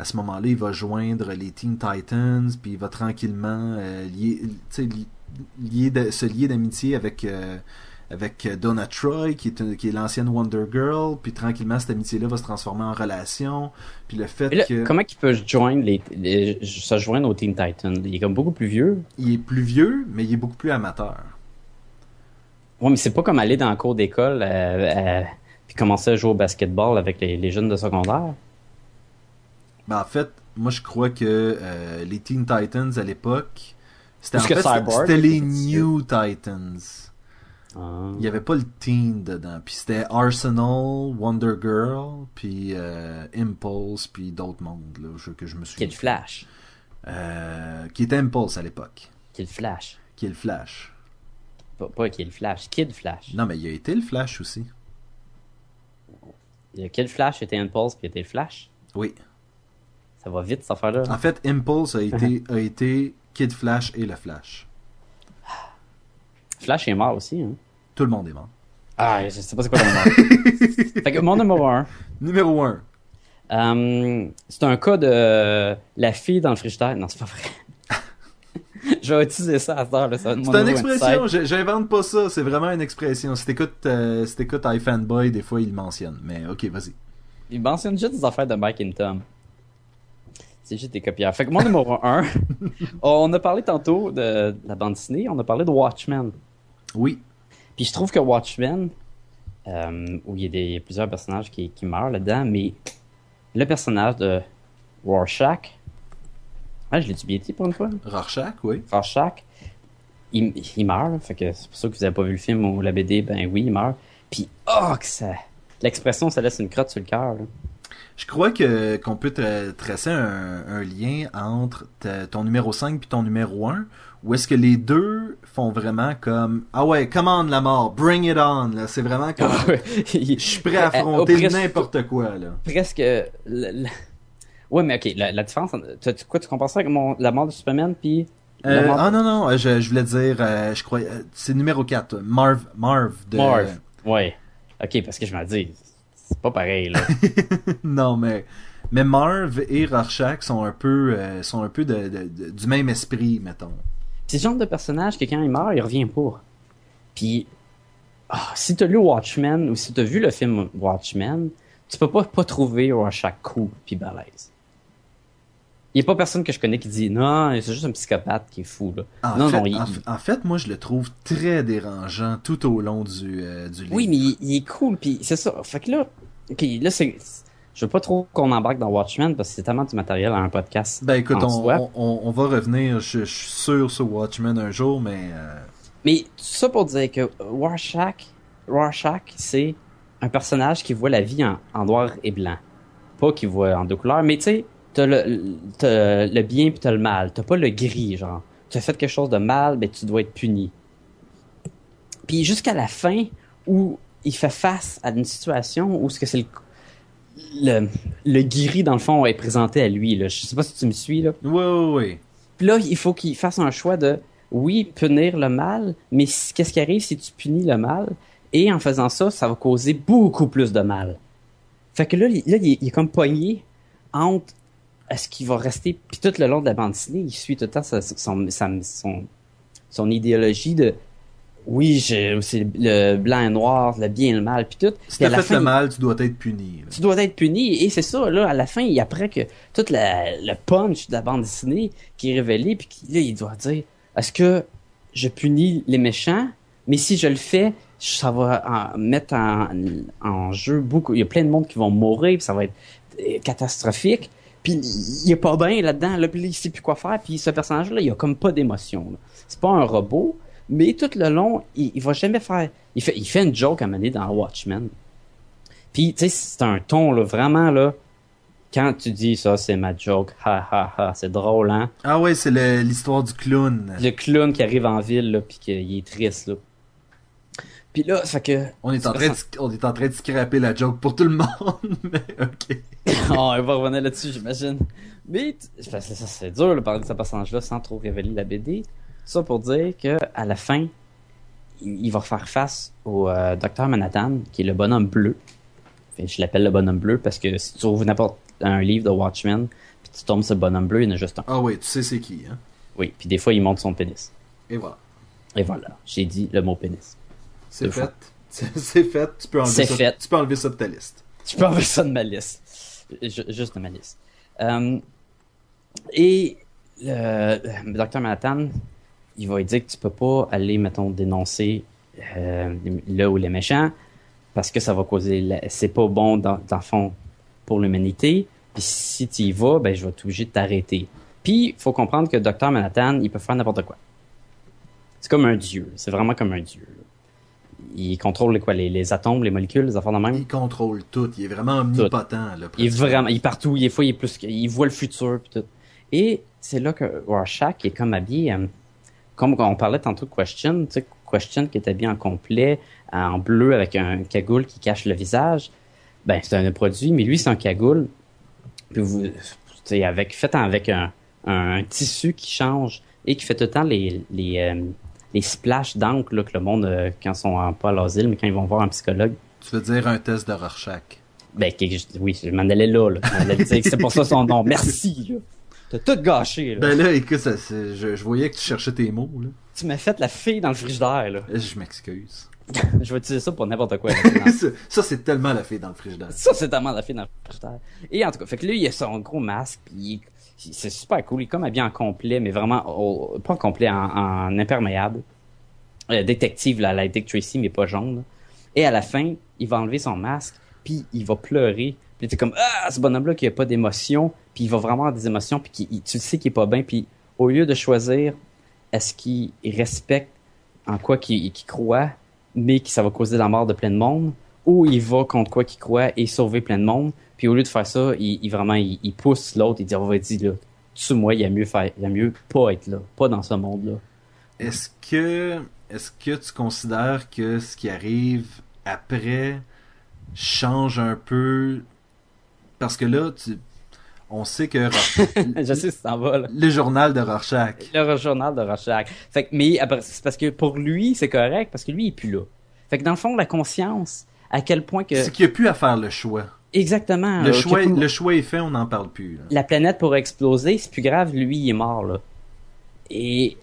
Speaker 2: à ce moment-là, il va joindre les Teen Titans, puis il va tranquillement euh, lier, se lier d'amitié avec, euh, avec Donna Troy, qui est, une- qui est l'ancienne Wonder Girl, puis tranquillement, cette amitié-là va se transformer en relation. Puis le fait
Speaker 1: là,
Speaker 2: que
Speaker 1: comment il peut joindre les, les- se joindre aux Teen Titans? Il est comme beaucoup plus vieux.
Speaker 2: il est plus vieux, mais il est beaucoup plus amateur.
Speaker 1: Ouais, mais c'est pas comme aller dans la cour d'école euh, euh, puis commencer à jouer au basketball avec les, les jeunes de secondaire.
Speaker 2: Ben, en fait, moi je crois que euh, les Teen Titans à l'époque, c'était en fait, les New Titans.
Speaker 1: Ah.
Speaker 2: Il y avait pas le teen dedans. Puis c'était Arsenal, Wonder Girl, puis euh, Impulse, puis d'autres mondes là, je- que je me
Speaker 1: Qui est
Speaker 2: souviens.
Speaker 1: le Flash.
Speaker 2: Euh, qui était Impulse à l'époque.
Speaker 1: Qui est le Flash.
Speaker 2: Qui est le Flash.
Speaker 1: Pas, pas qui est le Flash. Kid Flash.
Speaker 2: Non, mais il a été le Flash aussi.
Speaker 1: Il y a Kid Flash était Impulse puis était le Flash.
Speaker 2: Oui.
Speaker 1: Ça va vite cette affaire-là.
Speaker 2: En fait, Impulse a été, a été Kid Flash et le Flash.
Speaker 1: Flash est mort aussi. Hein.
Speaker 2: Tout le monde est mort.
Speaker 1: Ah, je sais pas c'est quoi le nom. (laughs) fait que mon numéro un.
Speaker 2: Numéro 1.
Speaker 1: Euh, c'est un cas de la fille dans le frigidaire. Non, c'est pas vrai. (laughs) je vais utiliser ça à mon
Speaker 2: C'est une expression, j'invente pas ça, c'est vraiment une expression. Si t'écoutes euh, si iFanboy, des fois il mentionne. Mais ok, vas-y.
Speaker 1: Il mentionne juste des affaires de Mike and Tom. C'est juste des copieurs. Fait que mon numéro 1, (laughs) on a parlé tantôt de, de la bande dessinée, on a parlé de Watchmen.
Speaker 2: Oui.
Speaker 1: Puis je trouve que Watchmen, euh, où il y a des, plusieurs personnages qui, qui meurent là-dedans, mais le personnage de Rorschach, ah, je l'ai-tu bien dit pour une fois?
Speaker 2: Rorschach, oui.
Speaker 1: Rorschach, il, il meurt, là. fait que c'est pour ça que vous avez pas vu le film ou la BD, ben oui, il meurt. Puis, oh, que ça... L'expression, ça laisse une crotte sur le cœur.
Speaker 2: Je crois que qu'on peut tra- tracer un, un lien entre ta- ton numéro 5 puis ton numéro 1, où est-ce que les deux font vraiment comme Ah ouais, commande la mort, bring it on, là. C'est vraiment comme
Speaker 1: je (laughs)
Speaker 2: je suis prêt à affronter
Speaker 1: presque-
Speaker 2: n'importe quoi, là.
Speaker 1: presque. le- (laughs) Ouais, mais ok, la, la différence. quoi, tu compares ça avec mon, la mort de Superman puis.
Speaker 2: Euh,
Speaker 1: mort-
Speaker 2: ah non, non, je, je voulais dire, euh, je crois, euh, c'est numéro 4, Marv, Marv de...
Speaker 1: Marv. Ouais. Ok, parce que je me dis, c'est pas pareil, là. (laughs)
Speaker 2: non, mais, mais Marv et Rorschach sont un peu, euh, sont un peu de, de- de- du même esprit, mettons.
Speaker 1: C'est le genre de personnage que quand il meurt, il revient pas. Puis. ah, si t'as lu Watchmen ou si t'as vu le film Watchmen, tu peux pas, pas trouver Rorschach cool puis balèze. Il y a pas personne que je connais qui dit non, c'est juste un psychopathe qui est fou, là.
Speaker 2: En,
Speaker 1: non,
Speaker 2: fait,
Speaker 1: non, il,
Speaker 2: en, fait, moi, je le trouve très dérangeant tout au long du, euh, du livre.
Speaker 1: Oui, mais il, il est cool, puis c'est ça. Fait que là, ok, là c'est, je veux pas trop qu'on embarque dans Watchmen parce que c'est tellement du matériel à un podcast.
Speaker 2: Ben écoute, on,
Speaker 1: soi.
Speaker 2: on, on- on va revenir, je, je suis sûr, sur Watchmen un jour, mais... euh,
Speaker 1: Mais tout ça pour dire que Rorschach, Rorschach, c'est un personnage qui voit la vie en, en noir et blanc, pas qui voit en deux couleurs. Mais tu sais, t'as le, t'as le bien puis t'as le mal. T'as pas le gris, genre. Tu as fait quelque chose de mal, ben tu dois être puni. Puis jusqu'à la fin où il fait face à une situation où ce que c'est le le, le gris dans le fond est présenté à lui là. Je sais pas si tu me suis là.
Speaker 2: Ouais, ouais, ouais.
Speaker 1: Puis là, il faut qu'il fasse un choix de, oui, punir le mal, mais qu'est-ce qui arrive si tu punis le mal? Et en faisant ça, ça va causer beaucoup plus de mal. Fait que là, il, là, il est, il est comme pogné entre est-ce qu'il va rester, puis tout le long de la bande dessinée, il suit tout le temps sa- son, sa- son, son idéologie de, oui, c'est le blanc et noir, le bien et le mal, puis tout.
Speaker 2: Si t'as fait
Speaker 1: fin,
Speaker 2: le mal, tu dois être puni. là.
Speaker 1: tu dois être puni et c'est ça là à la fin il apprend que tout la- le punch de la bande dessinée qui est révélé puis là il doit dire est-ce que je punis les méchants? Mais si je le fais ça va en- mettre en, en jeu beaucoup il y a plein de monde qui vont mourir puis ça va être euh, catastrophique puis il est pas bien là-dedans là, puis il sait plus quoi faire puis ce personnage là il a comme pas d'émotion c'est pas un robot mais tout le long il, il va jamais faire il fait il fait une joke à mener dans Watchmen puis, tu sais, c'est un ton, là, vraiment, là, quand tu dis ça, c'est ma joke, ha, ha, ha, c'est drôle, hein?
Speaker 2: Ah ouais, c'est l'histoire du clown.
Speaker 1: Le clown qui arrive en ville, là, puis qu'il est triste, là. Puis là, ça fait que...
Speaker 2: On est, en train de, on est en train de scraper la joke pour tout le monde, (laughs) mais ok.
Speaker 1: oh, (laughs) on va revenir là-dessus, j'imagine. Mais, c'est dur, de parler de ce personnage-là sans trop révéler la BD. Ça pour dire que à la fin, il va faire face au euh, docteur Manhattan, qui est le bonhomme bleu. Fait, je l'appelle le bonhomme bleu parce que si tu ouvres n'importe un livre de Watchmen, puis tu tombes sur le bonhomme bleu, il y en a juste un.
Speaker 2: Ah oui, tu sais c'est qui, hein?
Speaker 1: Oui, puis des fois, il monte son pénis.
Speaker 2: Et voilà.
Speaker 1: Et voilà, j'ai dit le mot pénis.
Speaker 2: C'est fait. (laughs) C'est fait. Tu peux, enlever ça,
Speaker 1: fait.
Speaker 2: tu peux enlever ça de ta liste.
Speaker 1: Tu peux enlever ça de ma liste. Ju- Juste de ma liste. Euh, et le, le docteur Manhattan, il va lui dire que tu peux pas aller, mettons, dénoncer euh, là où les méchants parce que ça va causer... la- C'est pas bon, dans, dans le fond, pour l'humanité. Puis si tu y vas, ben, je vais t'obliger de t'arrêter. Puis, il faut comprendre que docteur Manhattan, il peut faire n'importe quoi. C'est comme un dieu. C'est vraiment comme un dieu. Il contrôle les, quoi, les, les atomes, les molécules, les affaires de même?
Speaker 2: Il contrôle tout. Il est vraiment omnipotent, là.
Speaker 1: Il est vraiment, il est partout, il est il est plus, que- il voit le futur tout. Et c'est là que Rorschach est comme habillé, euh, comme on parlait tantôt de Question, tu sais, Question qui est habillé en complet, en bleu avec un cagoule qui cache le visage. Ben, c'est un produit, mais lui, c'est un cagoule. Puis vous, avec, fait avec un, un, tissu qui change et qui fait tout le temps les, les, euh, les splashes d'encre, que le monde, euh, quand ils sont en- pas à l'asile, mais quand ils vont voir un psychologue,
Speaker 2: Tu veux dire un test de Rorschach?
Speaker 1: ben, oui, je m'en allais là, là. C'est pour ça son nom. Merci, là. T'as tout gâché, là.
Speaker 2: Ben là, écoute, ça, je, je voyais que tu cherchais tes mots, là.
Speaker 1: Tu m'as fait la fille dans le frigidaire, là.
Speaker 2: Je m'excuse. (laughs)
Speaker 1: Je vais utiliser ça pour n'importe quoi. là. (laughs)
Speaker 2: ça, ça, c'est tellement la fille dans le frigidaire.
Speaker 1: ça, c'est tellement la fille dans le frigidaire. Et en tout cas, fait que lui, il a son gros masque, puis c'est super cool. Il est comme habillé en complet, mais vraiment, pas en complet, en, en imperméable. Euh, détective, là, la Dick Tracy, mais pas jaune. là. Et à la fin, il va enlever son masque, puis il va pleurer. Puis t'es comme, ah, ce bonhomme-là qui a pas d'émotion, puis il va vraiment avoir des émotions, puis il- tu le sais qu'il est pas bien, puis au lieu de choisir, est-ce qu'il respecte en quoi qu'il croit, mais que ça va causer la mort de plein de monde, ou il va contre quoi qu'il croit et sauver plein de monde, puis au lieu de faire ça, il, vraiment, il, pousse l'autre, il dit, on va dire, là, tu moi, il y a mieux faire, il y a mieux pas être là, pas dans ce monde-là.
Speaker 2: Est-ce que, est-ce que tu considères que ce qui arrive après change un peu parce que là, tu, on sait que (laughs)
Speaker 1: Je sais, ça va, là.
Speaker 2: le journal de Rorschach,
Speaker 1: Le journal de Rorschach. Fait que, mais c'est parce que pour lui, c'est correct, parce que lui, il est plus là. Fait que dans le fond, la conscience, à quel point que...
Speaker 2: c'est qu'il n'y a plus à faire le choix.
Speaker 1: Exactement.
Speaker 2: Le
Speaker 1: là,
Speaker 2: choix, le est fait, on n'en parle plus. là.
Speaker 1: la planète pourrait exploser, c'est plus grave, lui, il est mort, là. Et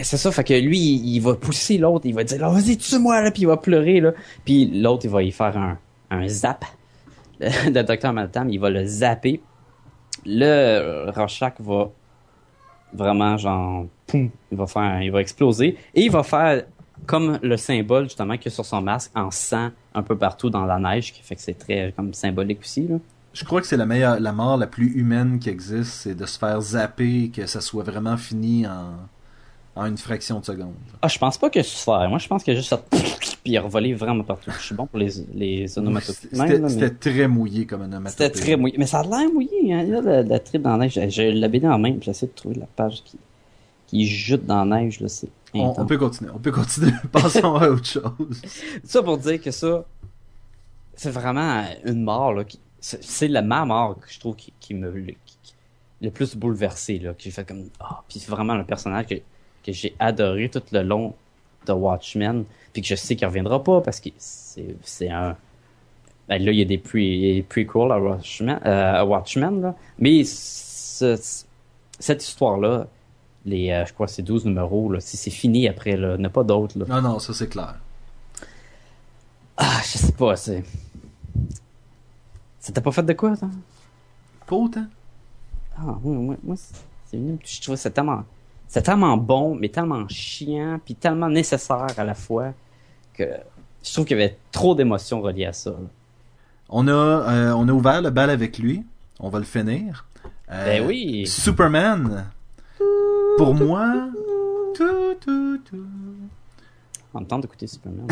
Speaker 1: c'est ça, fait que lui, il, va pousser l'autre, il va dire, là, vas-y, tue-moi, là, puis il va pleurer, là. Puis l'autre, il va y faire un, un zap. (laughs) Le, le docteur Manhattan, il va le zapper. Le euh, Rorschach va vraiment, genre, poum, il va faire, il va exploser. Et il va faire comme le symbole, justement, qu'il y a sur son masque, en sang un peu partout dans la neige, qui fait que c'est très, comme, symbolique aussi, là.
Speaker 2: Je crois que c'est la meilleure, la mort la plus humaine qui existe, c'est de se faire zapper, que ça soit vraiment fini en, en une fraction de seconde.
Speaker 1: Ah, je pense pas que ce soit. Moi, je pense que juste ça. Puis il a revolé vraiment partout. Je suis bon pour les, les onomatopées.
Speaker 2: C'était
Speaker 1: mais
Speaker 2: très mouillé comme onomatopée.
Speaker 1: C'était très mouillé. Mais ça a l'air mouillé. Hein. Il y a la, la trip dans la neige. J'ai- J'ai la BD en main. puis J'essaie de trouver la page qui, qui jute dans la neige. Là, c'est
Speaker 2: On, on peut continuer, on peut continuer. (laughs) Passons à autre chose.
Speaker 1: Ça pour dire que ça, c'est vraiment une mort. là. qui- C'est la ma mort que je trouve qui, qui me qui- le plus bouleversé. Là, que j'ai fait comme. Ah, puis c'est vraiment le personnage que, que j'ai adoré tout le long de Watchmen. Puis que je sais qu'il reviendra pas parce que c'est un. Ben là, il y a des pre- prequels à Watchmen, euh, à Watchmen là. Mais ce- cette histoire-là, les, euh, je crois que c'est 12 numéros, là, si c'est fini après, là, il n'y en a pas d'autres. là.
Speaker 2: Non, non, ça c'est clair.
Speaker 1: Ah, je sais pas, c'est. Ça t'a pas fait de quoi, toi?
Speaker 2: Pas autant.
Speaker 1: Ah, oui, moi, moi c'est venu. Je trouve que c'est tellement. C'est tellement bon, mais tellement chiant, puis tellement nécessaire à la fois, que je trouve qu'il y avait trop d'émotions reliées à ça. là.
Speaker 2: On a, euh, on a ouvert le bal avec lui. On va le finir. Euh,
Speaker 1: Ben oui!
Speaker 2: Superman. Pour moi. tout, tout, tout.
Speaker 1: En même temps d'écouter Superman.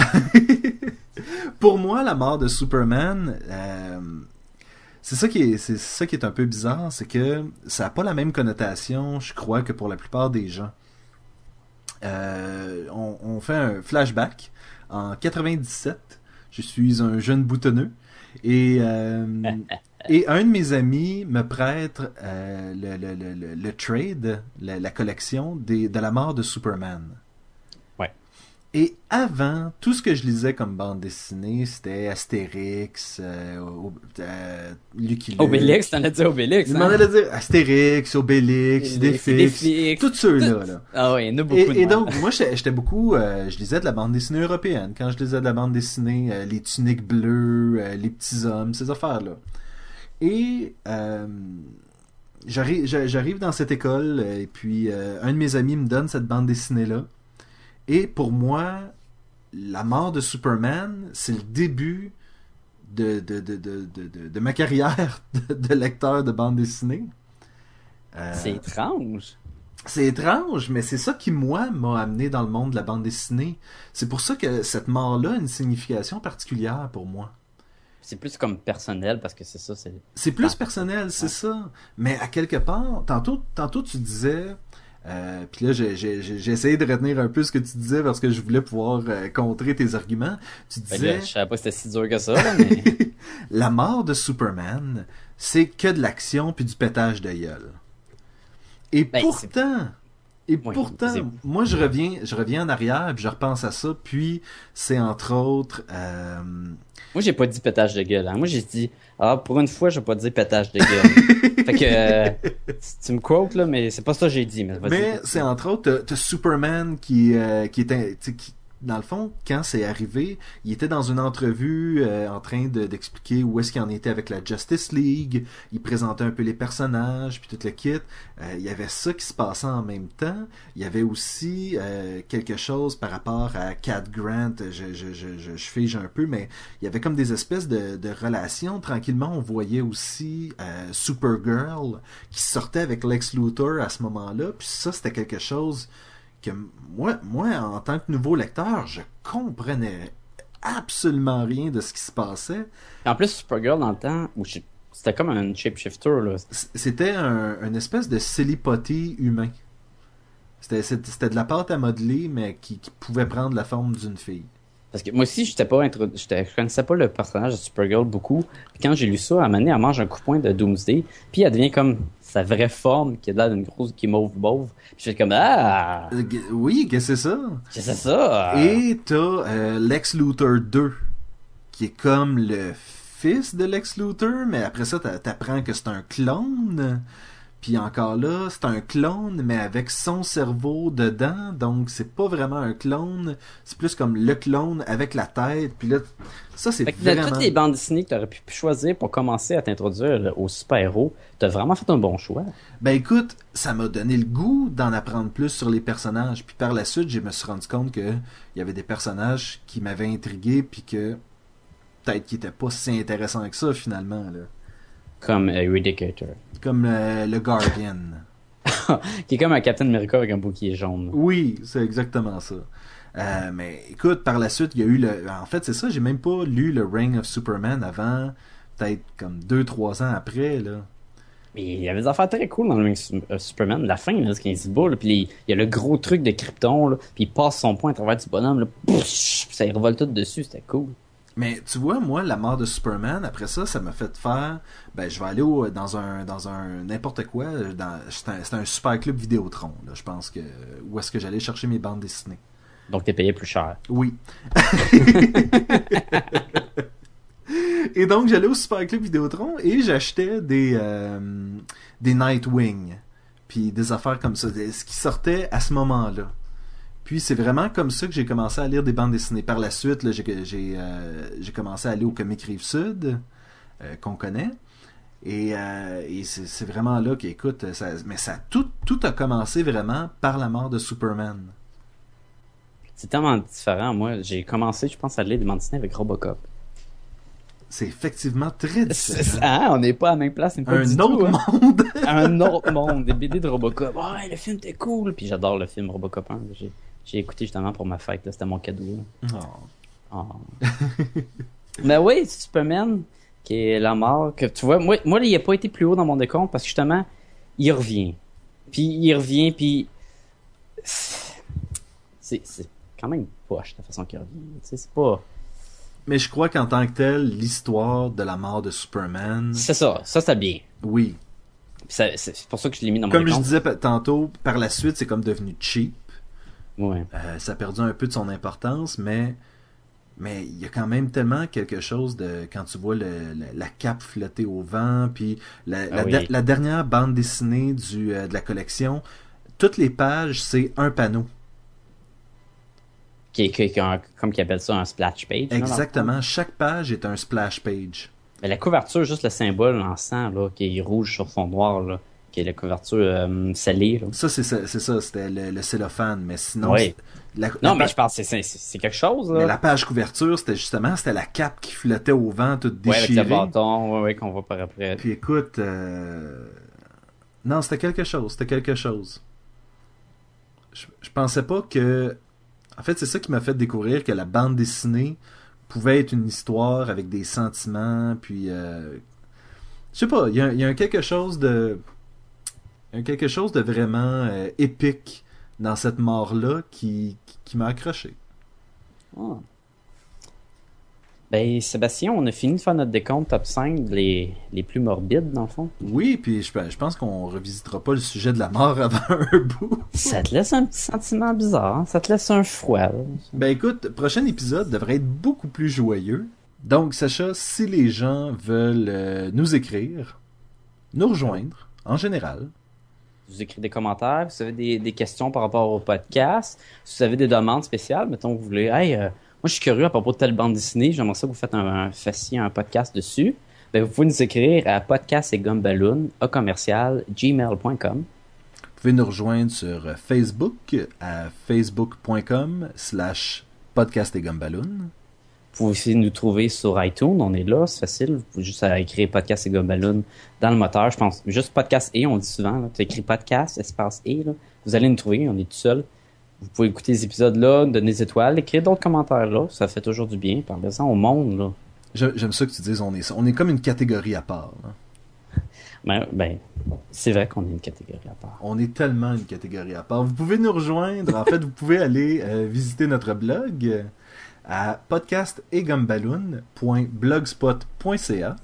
Speaker 1: (laughs)
Speaker 2: Pour moi, la mort de Superman, euh, c'est ça qui est, c'est ça qui est un peu bizarre, c'est que ça n'a pas la même connotation, je crois, que pour la plupart des gens. Euh, on, on fait un flashback en 97. Je suis un jeune boutonneux et euh, (laughs) et un de mes amis me prête euh, le, le, le, le, trade, la, la collection des, de la mort de Superman. Et avant, tout ce que je lisais comme bande dessinée, c'était Astérix, euh, euh, Lucky Luke.
Speaker 1: Obélix, t'en as dit Obélix. Hein?
Speaker 2: m'en allais dire Astérix, Obélix, Idéfix, tous ceux-là. Là.
Speaker 1: Ah ouais, il y en a beaucoup
Speaker 2: Et,
Speaker 1: de
Speaker 2: et
Speaker 1: même.
Speaker 2: donc, moi, j'étais beaucoup, euh, je lisais de la bande dessinée européenne. Quand je lisais de la bande dessinée, euh, les tuniques bleues, les petits hommes, ces affaires-là. Et j'arrive j'a- j'arrive dans cette école, et puis un de mes amis me donne cette bande dessinée-là. Et pour moi, la mort de Superman, c'est le début de, de, de, de, de, de- de ma carrière (laughs) de, lecteur de bande dessinée. Euh,
Speaker 1: C'est étrange.
Speaker 2: c'est étrange, mais c'est ça qui, moi, m'a amené dans le monde de la bande dessinée. C'est pour ça que cette mort-là a une signification particulière pour moi.
Speaker 1: C'est plus comme personnel parce que c'est ça, c'est.
Speaker 2: C'est plus
Speaker 1: Ah.
Speaker 2: personnel, c'est
Speaker 1: Ouais.
Speaker 2: ça. Mais à quelque part, tantôt, tantôt tu disais, euh, puis là j'ai j'ai- j'ai- essayé de retenir un peu ce que tu disais parce que je voulais pouvoir euh, contrer tes arguments. Tu disais,
Speaker 1: je savais pas que c'était si dur que ça, mais. (laughs)
Speaker 2: la mort de Superman, c'est que de l'action puis du pétage de gueule. Et
Speaker 1: Ben,
Speaker 2: pourtant, et
Speaker 1: Oui,
Speaker 2: pourtant, moi je reviens, je reviens en arrière puis je repense à ça. Puis c'est entre autres, euh,
Speaker 1: Moi, j'ai pas dit pétage de gueule. hein. Moi, j'ai dit, ah, pour une fois, j'ai pas dit pétage de gueule. (laughs) fait que, euh, tu me quotes, là, mais c'est pas ça que j'ai dit. Mais,
Speaker 2: mais c'est entre autres, t'as- Superman qui, euh, qui sais, qui, dans le fond, quand c'est arrivé, il était dans une entrevue euh, en train de- d'expliquer où est-ce qu'il en était avec la Justice League. Il présentait un peu les personnages, puis tout le kit. Euh, il y avait ça qui se passait en même temps. Il y avait aussi euh, quelque chose par rapport à Cat Grant. Je, je, je, je, je fige un peu, mais il y avait comme des espèces de, de relations. Tranquillement, on voyait aussi euh, Supergirl qui sortait avec Lex Luthor à ce moment-là. Puis ça, c'était quelque chose que moi, moi, en tant que nouveau lecteur, je comprenais absolument rien de ce qui se passait.
Speaker 1: En plus, Supergirl, dans le temps, je- c'était comme un shapeshifter,
Speaker 2: C'était un, une espèce de silly putty humain. C'était de la pâte à modeler, mais qui, qui pouvait prendre la forme d'une fille.
Speaker 1: Parce que moi aussi, j'étais pas intro... je connaissais pas le personnage de Supergirl beaucoup. Puis quand j'ai lu ça, à un moment donné, elle mange un coup de poing de Doomsday. Puis elle devient comme sa vraie forme, qui est là d'une grosse, qui est mauve mauve. Puis j'étais comme, ah,
Speaker 2: Euh, oui, qu'est-ce que c'est ça?
Speaker 1: c'est ça?
Speaker 2: Et t'as euh, Lex Luthor 2, qui est comme le fils de Lex Luthor, mais après ça, t'a- t'apprends que c'est un clone. Puis encore là, c'est un clone, mais avec son cerveau dedans, donc c'est pas vraiment un clone, c'est plus comme le clone avec la tête. Puis là, ça c'est
Speaker 1: que de
Speaker 2: vraiment...
Speaker 1: toutes les bandes dessinées que t'aurais pu choisir pour commencer à t'introduire aux super-héros, t'as vraiment fait un bon choix.
Speaker 2: Ben écoute, ça m'a donné le goût d'en apprendre plus sur les personnages. Puis par la suite, je me suis rendu compte que il y avait des personnages qui m'avaient intrigué, puis que peut-être qu'ils étaient pas si intéressants que ça finalement. Là.
Speaker 1: Comme euh, Eradicator.
Speaker 2: Comme euh, le Guardian. (laughs)
Speaker 1: Qui est comme un Captain America avec un bouclier jaune.
Speaker 2: Oui, c'est exactement ça. Euh, mais écoute, par la suite, il y a eu le. En fait, c'est ça, j'ai même pas lu le Reign of Superman avant, peut-être comme deux, trois ans après, là.
Speaker 1: Mais il y avait des affaires très cool dans le Ring euh, Superman. La fin, là, c'est qu'il se bat, puis il y a le gros truc de Krypton, là, puis il passe son poing à travers du bonhomme, là, ça y revole tout dessus, c'était cool.
Speaker 2: Mais tu vois, moi, la mort de Superman, après ça, ça m'a fait faire. Ben, je vais aller au- dans un dans un n'importe quoi. C'était un, super club Vidéotron. Là, je pense que où est-ce que j'allais chercher mes bandes dessinées.
Speaker 1: Donc t'es payé plus cher.
Speaker 2: Oui. (laughs) et donc j'allais au super club Vidéotron et j'achetais des euh, des Nightwing, puis des affaires comme ça, ce qui sortait à ce moment-là. Puis c'est vraiment comme ça que j'ai commencé à lire des bandes dessinées. Par la suite, j'ai euh, j'ai commencé à aller au Comic Rive Sud, euh, qu'on connaît. Et, euh, et c'est vraiment là qu'écoute, ça, mais ça tout, tout a commencé vraiment par la mort de Superman.
Speaker 1: C'est tellement différent. Moi, j'ai commencé, je pense, à lire des bandes dessinées avec Robocop.
Speaker 2: C'est effectivement très différent.
Speaker 1: Ah, on n'est pas à la même place. pas
Speaker 2: Un autre
Speaker 1: tout, hein?
Speaker 2: monde. (laughs)
Speaker 1: un autre monde, des BD de Robocop. Ouais, le film était cool. Puis j'adore le film Robocop 1. J'ai, j'ai écouté justement pour ma fête. C'était mon cadeau. là.
Speaker 2: Oh. (laughs)
Speaker 1: Mais oui, Superman, qui est la mort, que tu vois, moi, moi il n'a pas été plus haut dans mon décompte parce que justement, il revient. Puis il revient, puis. C'est, quand même poche la façon qu'il revient. C'est pas.
Speaker 2: Mais je crois qu'en tant que tel, l'histoire de la mort de Superman,
Speaker 1: C'est ça, ça c'est bien.
Speaker 2: oui.
Speaker 1: C'est, pour ça que je l'ai mis dans mon
Speaker 2: Comme je disais tantôt, par la suite, c'est comme devenu cheap.
Speaker 1: Ouais.
Speaker 2: Euh, ça a perdu un peu de son importance, mais mais il y a quand même tellement quelque chose de quand tu vois le, le- la cape flotter au vent, puis la, la,
Speaker 1: Ah oui.
Speaker 2: de- la dernière bande dessinée du, euh, de la collection, toutes les pages c'est un panneau.
Speaker 1: Qui, qui, qui a un- comme qu'ils appellent ça un splash page.
Speaker 2: Exactement, chaque page est un splash page.
Speaker 1: Mais la couverture, juste le symbole en sang, là, qui est rouge sur fond noir, là, qui est la couverture euh, scellée. Là.
Speaker 2: Ça c'est ça, c'était le, le cellophane, mais sinon
Speaker 1: Oui.
Speaker 2: la,
Speaker 1: Non,
Speaker 2: la
Speaker 1: mais je pense que c'est- quelque chose. Là.
Speaker 2: mais la page couverture, c'était justement c'était la cape qui flottait au vent toute
Speaker 1: ouais, avec
Speaker 2: déchirée.
Speaker 1: le bâton, ouais, ouais, qu'on voit par après.
Speaker 2: Puis écoute, euh, non, c'était quelque chose, c'était quelque chose. Je, je pensais pas que. En fait, c'est ça qui m'a fait découvrir que la bande dessinée pouvait être une histoire avec des sentiments, puis. euh, Je sais pas, il y a, y quelque chose de. Il y a quelque chose de vraiment euh, épique dans cette mort-là qui, qui, qui m'a accroché.
Speaker 1: Ah. Ben, Sébastien, on a fini de faire notre décompte top 5 les, les plus morbides, dans le fond.
Speaker 2: Oui, puis je, je pense qu'on revisitera pas le sujet de la mort avant (laughs) un bout.
Speaker 1: Ça te laisse un petit sentiment bizarre, ça te laisse un froid. là.
Speaker 2: Ben écoute, prochain épisode devrait être beaucoup plus joyeux. Donc, Sacha, si les gens veulent euh, nous écrire, nous rejoindre, en général,
Speaker 1: Vous écrivez des commentaires, vous avez des, questions par rapport au podcast, si vous avez des demandes spéciales, mettons vous voulez, hey, euh, moi je suis curieux à propos de telle bande dessinée, j'aimerais ça que vous faites un, un fassiez un podcast dessus, ben, vous pouvez nous écrire à podcast et gumballoon, à commercial, gmail.com.
Speaker 2: vous pouvez nous rejoindre sur Facebook à facebook.com slash podcast et gumballoon.
Speaker 1: Vous pouvez aussi nous trouver sur iTunes, on est là, c'est facile. Vous pouvez juste à écrire podcast et gumballoon dans le moteur, je pense. Juste podcast et, on dit souvent. Tu écris podcast, espace et, là. vous allez nous trouver, on est tout seul. Vous pouvez écouter les épisodes là, donner des étoiles, écrire d'autres commentaires là, ça fait toujours du bien. Parlez-en au monde, là.
Speaker 2: J'aime ça que tu dises on est on est comme une catégorie à part. hein. (laughs)
Speaker 1: Ben, ben c'est vrai qu'on est une catégorie à part.
Speaker 2: On est tellement une catégorie à part. Vous pouvez nous rejoindre. En fait, vous pouvez aller euh, visiter notre blog à podcastetgumballoon.blogspot.ca.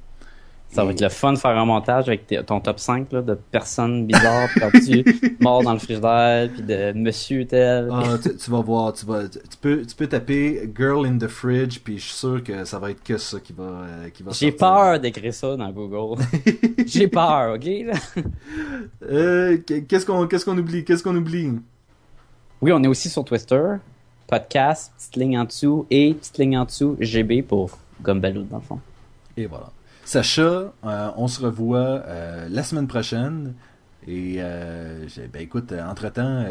Speaker 1: Ça va être le fun de faire un montage avec ton top 5 là, de personnes bizarres (laughs) perdues, morts dans le frigidaire, puis de monsieur tel.
Speaker 2: Ah, tu, tu vas voir, tu vas, tu, peux, tu peux taper "girl in the fridge" puis je suis sûr que ça va être que ça qui va, euh, qui va.
Speaker 1: J'ai peur d'écrire ça dans Google. (laughs) J'ai peur, ok?
Speaker 2: Euh, qu'est-ce qu'on, qu'est-ce qu'on oublie, qu'est-ce qu'on oublie?
Speaker 1: Oui, on est aussi sur Twitter. Podcast, petite ligne en dessous et petite ligne en dessous GB pour Gumballoon dans le fond.
Speaker 2: Et voilà. Sacha, euh, on se revoit euh, la semaine prochaine. Et euh, ben écoute, entre temps,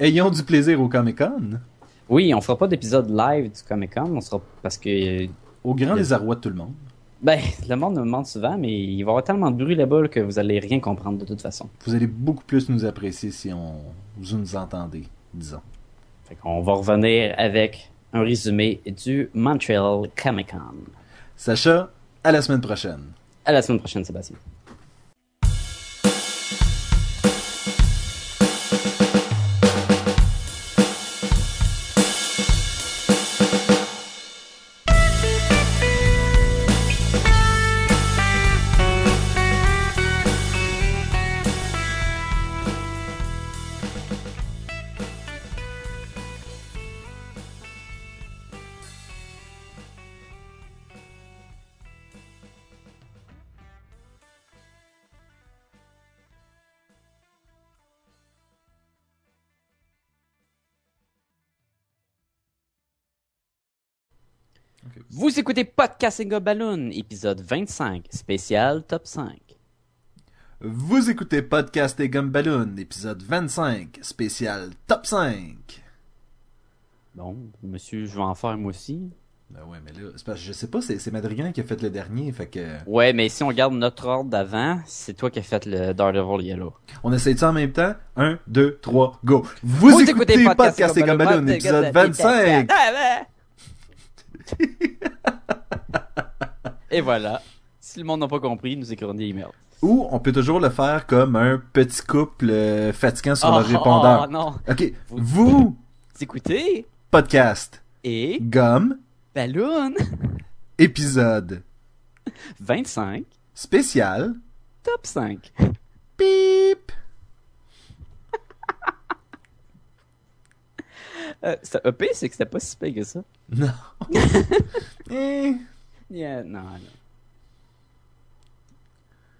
Speaker 2: ayons du plaisir au Comic Con,
Speaker 1: Oui, on fera pas d'épisode live du Comic Con, on sera parce que
Speaker 2: au grand désarroi de tout le monde.
Speaker 1: ben (laughs) le monde me demande souvent, mais il va y avoir tellement de bruit là-bas que vous allez rien comprendre de toute façon.
Speaker 2: Vous allez beaucoup plus nous apprécier si on vous nous entendez, disons.
Speaker 1: Fait qu'on va revenir avec un résumé du Montreal Comic Con.
Speaker 2: Sacha, à la semaine prochaine.
Speaker 1: À la semaine prochaine, Sébastien. Vous écoutez Podcast et Balloon, épisode 25, spécial top 5.
Speaker 2: Vous écoutez Podcast et Gumballoon, épisode 25, spécial top 5.
Speaker 1: Bon, monsieur, je vais en faire moi aussi.
Speaker 2: Ben ouais, mais là, c'est parce que je sais pas, c'est, c'est Madrigan qui a fait le dernier, fait que...
Speaker 1: Ouais, mais si on regarde notre ordre d'avant, c'est toi qui as fait le Daredevil Yellow.
Speaker 2: On essaye ça en même temps? 1, 2, 3, go! Vous, écoutez, Podcast et Gumballoon, épisode 25! (laughs)
Speaker 1: Et voilà. Si le monde n'a pas compris, nous écrivons des emails.
Speaker 2: Ou on peut toujours le faire comme un petit couple euh, fatigant sur
Speaker 1: Oh,
Speaker 2: le répondeur.
Speaker 1: oh, non.
Speaker 2: Ok, vous,
Speaker 1: Écoutez
Speaker 2: podcast,
Speaker 1: et
Speaker 2: gomme,
Speaker 1: Balloon (laughs)
Speaker 2: épisode
Speaker 1: 25,
Speaker 2: spécial,
Speaker 1: top 5.
Speaker 2: pip! (laughs)
Speaker 1: Euh, c'est- que c'était pas si pire que ça.
Speaker 2: Non. (laughs) Eh.
Speaker 1: Yeah, non, non.